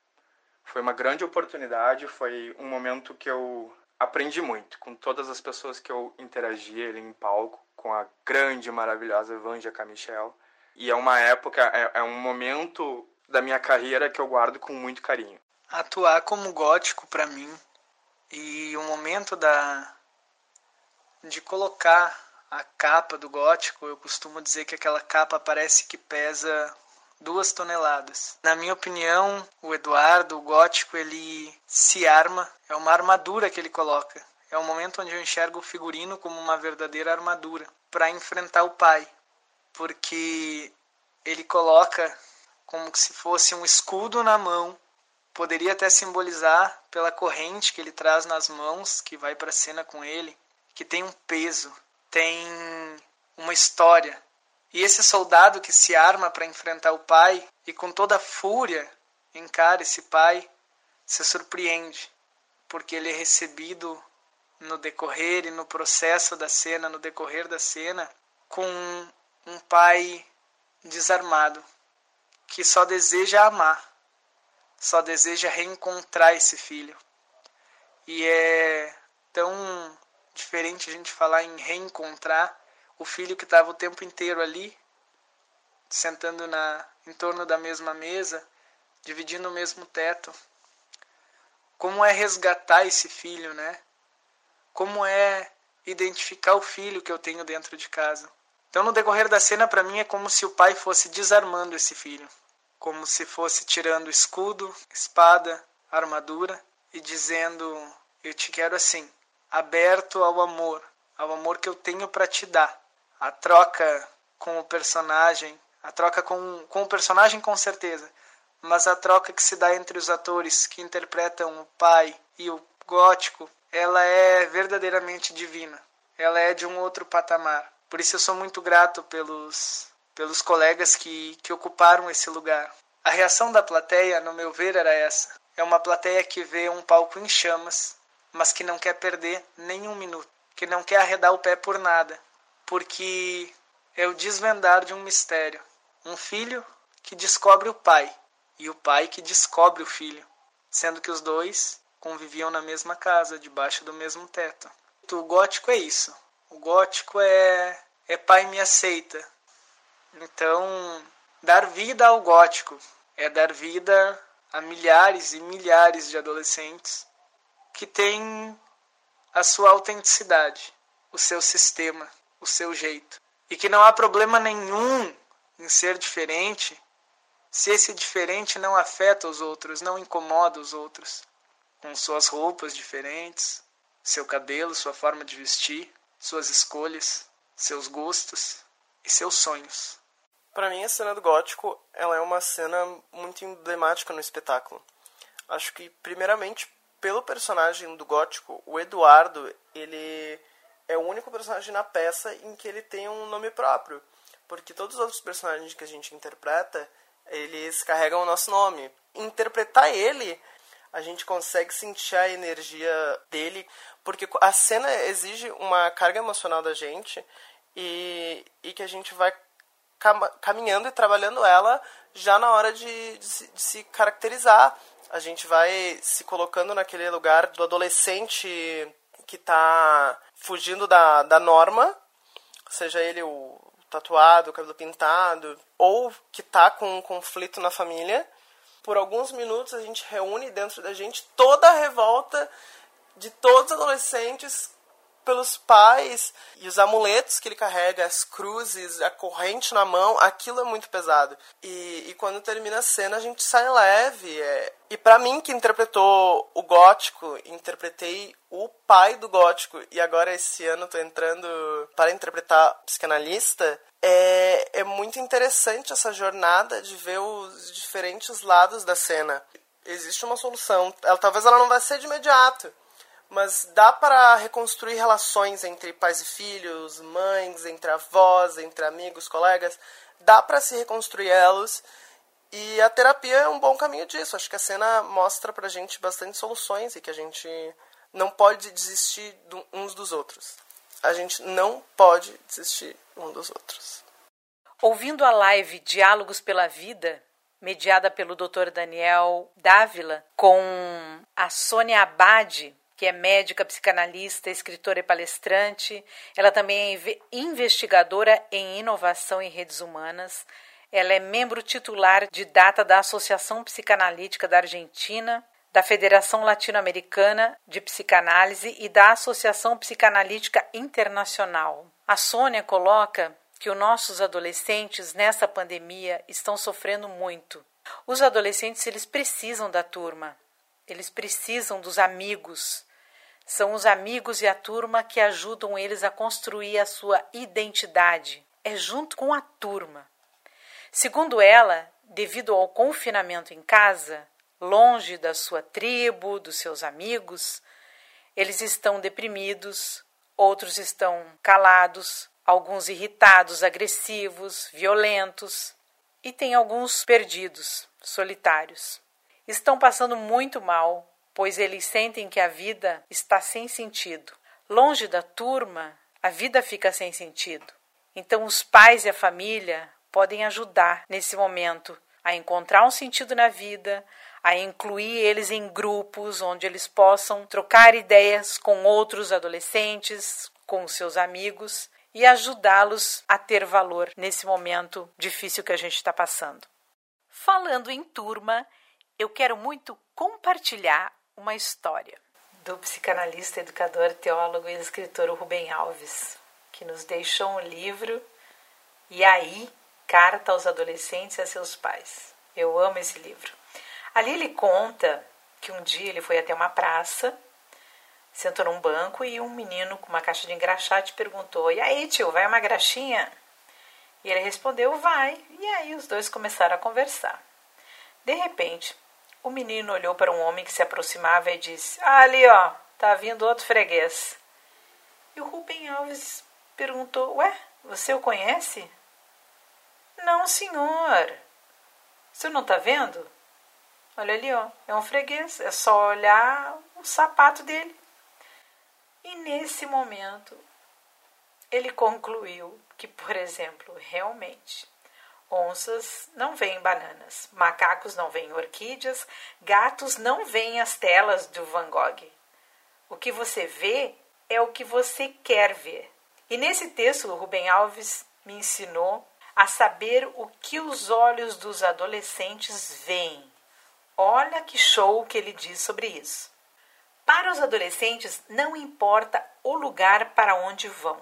Foi uma grande oportunidade, foi um momento que eu aprendi muito com todas as pessoas que eu interagi ali em palco, com a grande e maravilhosa Vanja Camichel. E é uma época, é, é um momento da minha carreira que eu guardo com muito carinho. Atuar como gótico para mim e o momento da de colocar a capa do gótico, eu costumo dizer que aquela capa parece que pesa duas toneladas. Na minha opinião, o Eduardo, o gótico, ele se arma, é uma armadura que ele coloca. É o momento onde eu enxergo o figurino como uma verdadeira armadura para enfrentar o pai, porque ele coloca como se fosse um escudo na mão. Poderia até simbolizar pela corrente que ele traz nas mãos, que vai para a cena com ele, que tem um peso, tem uma história, e esse soldado que se arma para enfrentar o pai e com toda a fúria encara esse pai, se surpreende, porque ele é recebido no decorrer e no processo da cena, no decorrer da cena, com um pai desarmado, que só deseja amar, só deseja reencontrar esse filho. E é tão diferente a gente falar em reencontrar o filho que estava o tempo inteiro ali, sentando na, em torno da mesma mesa, dividindo o mesmo teto. Como é resgatar esse filho, né? Como é identificar o filho que eu tenho dentro de casa. Então, no decorrer da cena, para mim é como se o pai fosse desarmando esse filho, como se fosse tirando escudo, espada, armadura e dizendo: Eu te quero assim, aberto ao amor, ao amor que eu tenho para te dar a troca com o personagem, a troca com, com o personagem com certeza, mas a troca que se dá entre os atores que interpretam o pai e o gótico, ela é verdadeiramente divina. Ela é de um outro patamar. Por isso eu sou muito grato pelos pelos colegas que, que ocuparam esse lugar. A reação da plateia, no meu ver, era essa. É uma plateia que vê um palco em chamas, mas que não quer perder nem um minuto, que não quer arredar o pé por nada, porque é o desvendar de um mistério. Um filho que descobre o pai e o pai que descobre o filho, sendo que os dois conviviam na mesma casa, debaixo do mesmo teto. O gótico é isso. O gótico é é pai me aceita. Então, dar vida ao gótico é dar vida a milhares e milhares de adolescentes que têm a sua autenticidade, o seu sistema, o seu jeito. E que não há problema nenhum em ser diferente se esse diferente não afeta os outros, não incomoda os outros. Com suas roupas diferentes, seu cabelo, sua forma de vestir, suas escolhas, seus gostos e seus sonhos. Para mim, a cena do gótico ela é uma cena muito emblemática no espetáculo. Acho que, primeiramente, pelo personagem do gótico, o Eduardo, ele é o único personagem na peça em que ele tem um nome próprio. Porque todos os outros personagens que a gente interpreta, eles carregam o nosso nome. Interpretar ele, a gente consegue sentir a energia dele, porque a cena exige uma carga emocional da gente e, e que a gente vai caminhando e trabalhando ela já na hora de, de, se, de se caracterizar. A gente vai se colocando naquele lugar do adolescente que está fugindo da, da norma, seja ele o tatuado, o cabelo pintado, ou que está com um conflito na família. Por alguns minutos a gente reúne dentro da gente toda a revolta de todos os adolescentes pelos pais e os amuletos que ele carrega, as cruzes, a corrente na mão, aquilo é muito pesado. E, e quando termina a cena, a gente sai leve. É... E para mim, que interpretou o gótico, interpretei o pai do gótico, e agora esse ano tô entrando para interpretar psicanalista, é, é muito interessante essa jornada de ver os diferentes lados da cena. Existe uma solução. Ela, talvez ela não vai ser de imediato, mas dá para reconstruir relações entre pais e filhos, mães, entre avós, entre amigos, colegas. Dá para se reconstruir elos. E a terapia é um bom caminho disso. Acho que a cena mostra pra gente bastante soluções e que a gente não pode desistir uns dos outros. A gente não pode desistir um dos outros. Ouvindo a live Diálogos pela Vida, mediada pelo Dr. Daniel Dávila, com a Sônia Abade, que é médica, psicanalista, escritora e palestrante. Ela também é investigadora em inovação em redes humanas. Ela é membro titular de data da Associação Psicanalítica da Argentina, da Federação Latino-Americana de Psicanálise e da Associação Psicanalítica Internacional. A Sônia coloca que os nossos adolescentes nessa pandemia estão sofrendo muito. Os adolescentes eles precisam da turma, eles precisam dos amigos, são os amigos e a turma que ajudam eles a construir a sua identidade. É junto com a turma. Segundo ela, devido ao confinamento em casa, longe da sua tribo, dos seus amigos, eles estão deprimidos, outros estão calados, alguns irritados, agressivos, violentos e tem alguns perdidos, solitários. Estão passando muito mal pois eles sentem que a vida está sem sentido. Longe da turma, a vida fica sem sentido. Então, os pais e a família podem ajudar nesse momento a encontrar um sentido na vida, a incluir eles em grupos onde eles possam trocar ideias com outros adolescentes, com seus amigos e ajudá-los a ter valor nesse momento difícil que a gente está passando. Falando em turma, eu quero muito compartilhar uma história do psicanalista, educador, teólogo e escritor Rubem Alves, que nos deixou um livro E aí, Carta aos Adolescentes e a Seus Pais. Eu amo esse livro. Ali ele conta que um dia ele foi até uma praça, sentou num banco e um menino com uma caixa de engraxate perguntou: E aí, tio, vai uma graxinha? E ele respondeu: Vai. E aí os dois começaram a conversar. De repente, o menino olhou para um homem que se aproximava e disse: ah, Ali, ó, tá vindo outro freguês. E o Rubem Alves perguntou: Ué, você o conhece? Não, senhor. Você não está vendo? Olha ali, ó, é um freguês. É só olhar o sapato dele. E nesse momento, ele concluiu que, por exemplo, realmente Onças não veem bananas, macacos não veem orquídeas, gatos não veem as telas do Van Gogh. O que você vê é o que você quer ver. E nesse texto, o Rubem Alves me ensinou a saber o que os olhos dos adolescentes veem. Olha que show que ele diz sobre isso. Para os adolescentes, não importa o lugar para onde vão.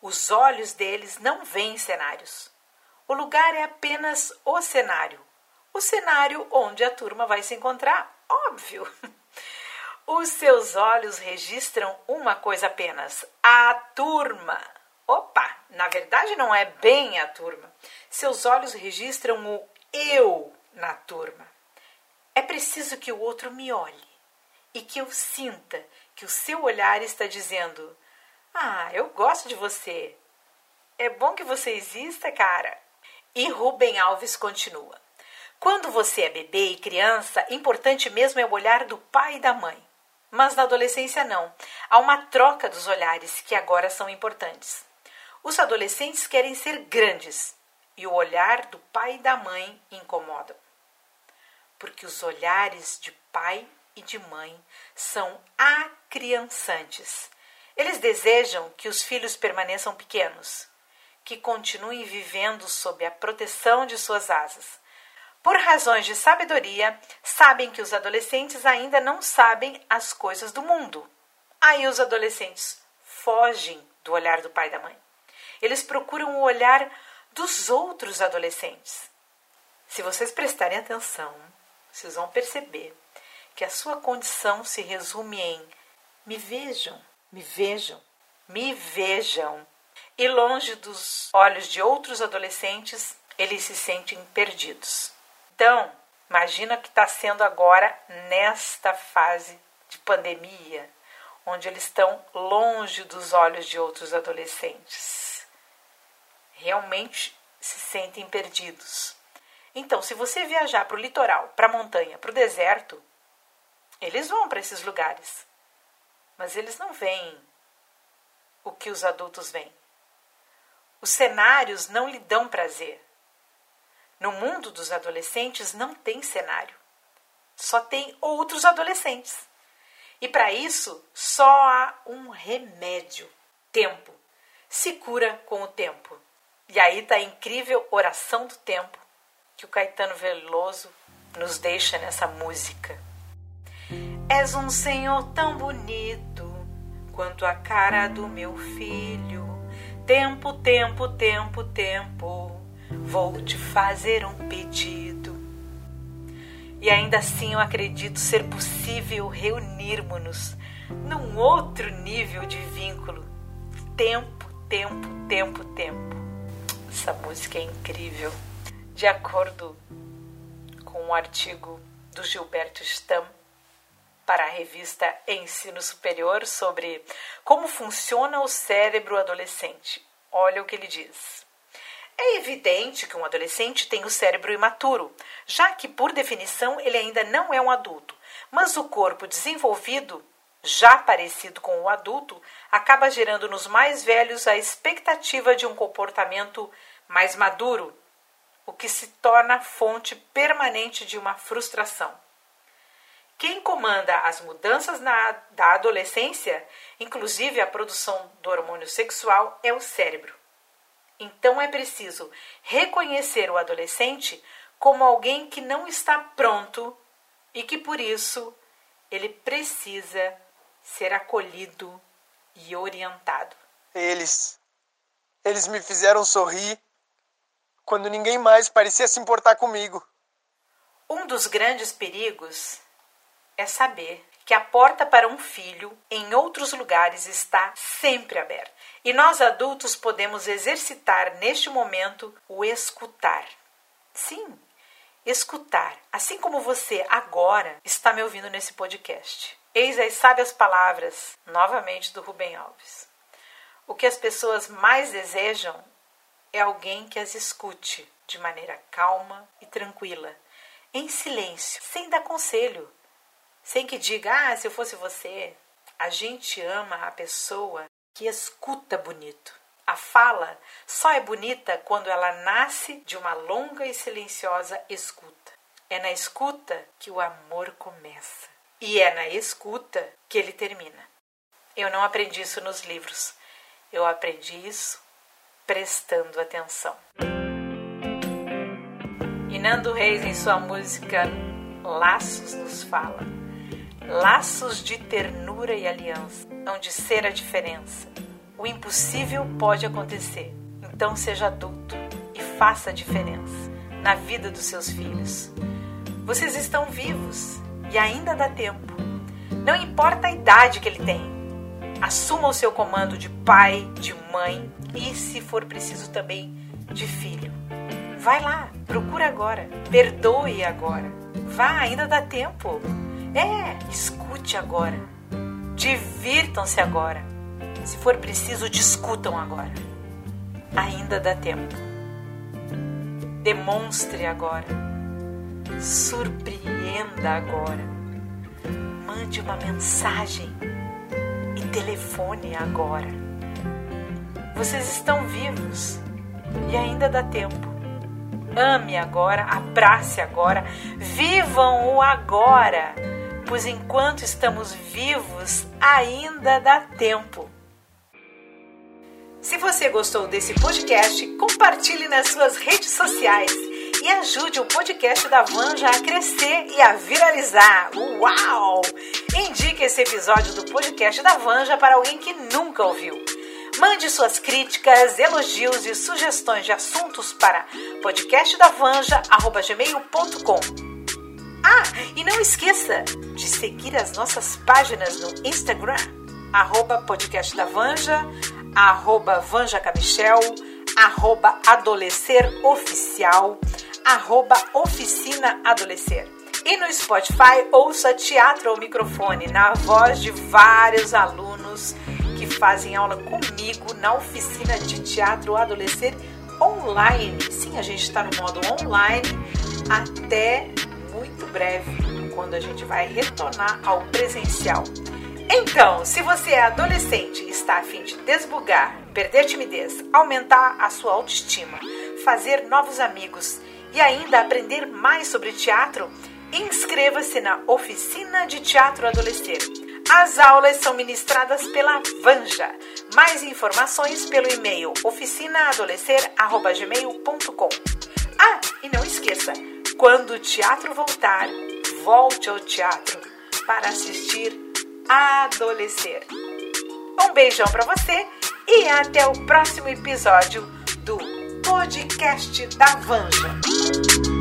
Os olhos deles não veem cenários. O lugar é apenas o cenário. O cenário onde a turma vai se encontrar, óbvio. [laughs] Os seus olhos registram uma coisa apenas: a turma. Opa, na verdade não é bem a turma. Seus olhos registram o eu na turma. É preciso que o outro me olhe e que eu sinta que o seu olhar está dizendo: Ah, eu gosto de você. É bom que você exista, cara. E Rubem Alves continua: Quando você é bebê e criança, importante mesmo é o olhar do pai e da mãe. Mas na adolescência não. Há uma troca dos olhares que agora são importantes. Os adolescentes querem ser grandes e o olhar do pai e da mãe incomoda. Porque os olhares de pai e de mãe são acriançantes. Eles desejam que os filhos permaneçam pequenos que continuem vivendo sob a proteção de suas asas. Por razões de sabedoria, sabem que os adolescentes ainda não sabem as coisas do mundo. Aí os adolescentes fogem do olhar do pai e da mãe. Eles procuram o olhar dos outros adolescentes. Se vocês prestarem atenção, vocês vão perceber que a sua condição se resume em me vejam, me vejam, me vejam. E longe dos olhos de outros adolescentes, eles se sentem perdidos. Então, imagina o que está sendo agora nesta fase de pandemia, onde eles estão longe dos olhos de outros adolescentes. Realmente se sentem perdidos. Então, se você viajar para o litoral, para a montanha, para o deserto, eles vão para esses lugares. Mas eles não veem o que os adultos veem. Os cenários não lhe dão prazer. No mundo dos adolescentes não tem cenário. Só tem outros adolescentes. E para isso só há um remédio: tempo. Se cura com o tempo. E aí está a incrível oração do tempo que o Caetano Veloso nos deixa nessa música. És um senhor tão bonito quanto a cara do meu filho. Tempo, tempo, tempo, tempo, vou te fazer um pedido. E ainda assim eu acredito ser possível reunirmos-nos num outro nível de vínculo. Tempo, tempo, tempo, tempo. Essa música é incrível. De acordo com um artigo do Gilberto Stamm para a revista Ensino Superior sobre como funciona o cérebro adolescente. Olha o que ele diz. É evidente que um adolescente tem o cérebro imaturo, já que, por definição, ele ainda não é um adulto, mas o corpo desenvolvido, já parecido com o adulto, acaba gerando nos mais velhos a expectativa de um comportamento mais maduro, o que se torna fonte permanente de uma frustração. Quem comanda as mudanças na, da adolescência, inclusive a produção do hormônio sexual, é o cérebro. Então é preciso reconhecer o adolescente como alguém que não está pronto e que por isso ele precisa ser acolhido e orientado. Eles. Eles me fizeram sorrir quando ninguém mais parecia se importar comigo. Um dos grandes perigos é saber que a porta para um filho em outros lugares está sempre aberta. E nós adultos podemos exercitar neste momento o escutar. Sim, escutar, assim como você agora está me ouvindo nesse podcast. Eis as sábias palavras, novamente do Rubem Alves. O que as pessoas mais desejam é alguém que as escute de maneira calma e tranquila, em silêncio, sem dar conselho, sem que diga, ah, se eu fosse você. A gente ama a pessoa que escuta bonito. A fala só é bonita quando ela nasce de uma longa e silenciosa escuta. É na escuta que o amor começa. E é na escuta que ele termina. Eu não aprendi isso nos livros. Eu aprendi isso prestando atenção. E Nando Reis, em sua música Laços, nos fala: laços de ternura e aliança, onde ser a diferença. O impossível pode acontecer, então seja adulto e faça a diferença na vida dos seus filhos. Vocês estão vivos e ainda dá tempo. Não importa a idade que ele tem, Assuma o seu comando de pai, de mãe e, se for preciso, também de filho. Vai lá, procura agora, perdoe agora. Vá, ainda dá tempo. É, escute agora. Divirtam-se agora. Se for preciso, discutam agora. Ainda dá tempo. Demonstre agora. Surpreenda agora. Mande uma mensagem telefone agora. Vocês estão vivos e ainda dá tempo. Ame agora, abrace agora, vivam o agora, pois enquanto estamos vivos, ainda dá tempo. Se você gostou desse podcast, compartilhe nas suas redes sociais e ajude o podcast da Vanja a crescer e a viralizar. Uau! Indique esse episódio do podcast da Vanja para alguém que nunca ouviu. Mande suas críticas, elogios e sugestões de assuntos para podcastdavanja.gmail.com Ah, e não esqueça de seguir as nossas páginas no Instagram, arroba podcastdavanja, arroba vanjacamichel, arroba adolesceroficial, arroba oficina adolescer. E no Spotify, ouça Teatro ao Microfone, na voz de vários alunos que fazem aula comigo na oficina de teatro adolescer online. Sim, a gente está no modo online até breve, quando a gente vai retornar ao presencial. Então, se você é adolescente e está a fim de desbugar, perder timidez, aumentar a sua autoestima, fazer novos amigos e ainda aprender mais sobre teatro, Inscreva-se na Oficina de Teatro Adolescente. As aulas são ministradas pela Vanja. Mais informações pelo e-mail oficinaadolescer.gmail.com Ah, e não esqueça, quando o teatro voltar, volte ao teatro para assistir Adolescer. Um beijão para você e até o próximo episódio do podcast da Vanja.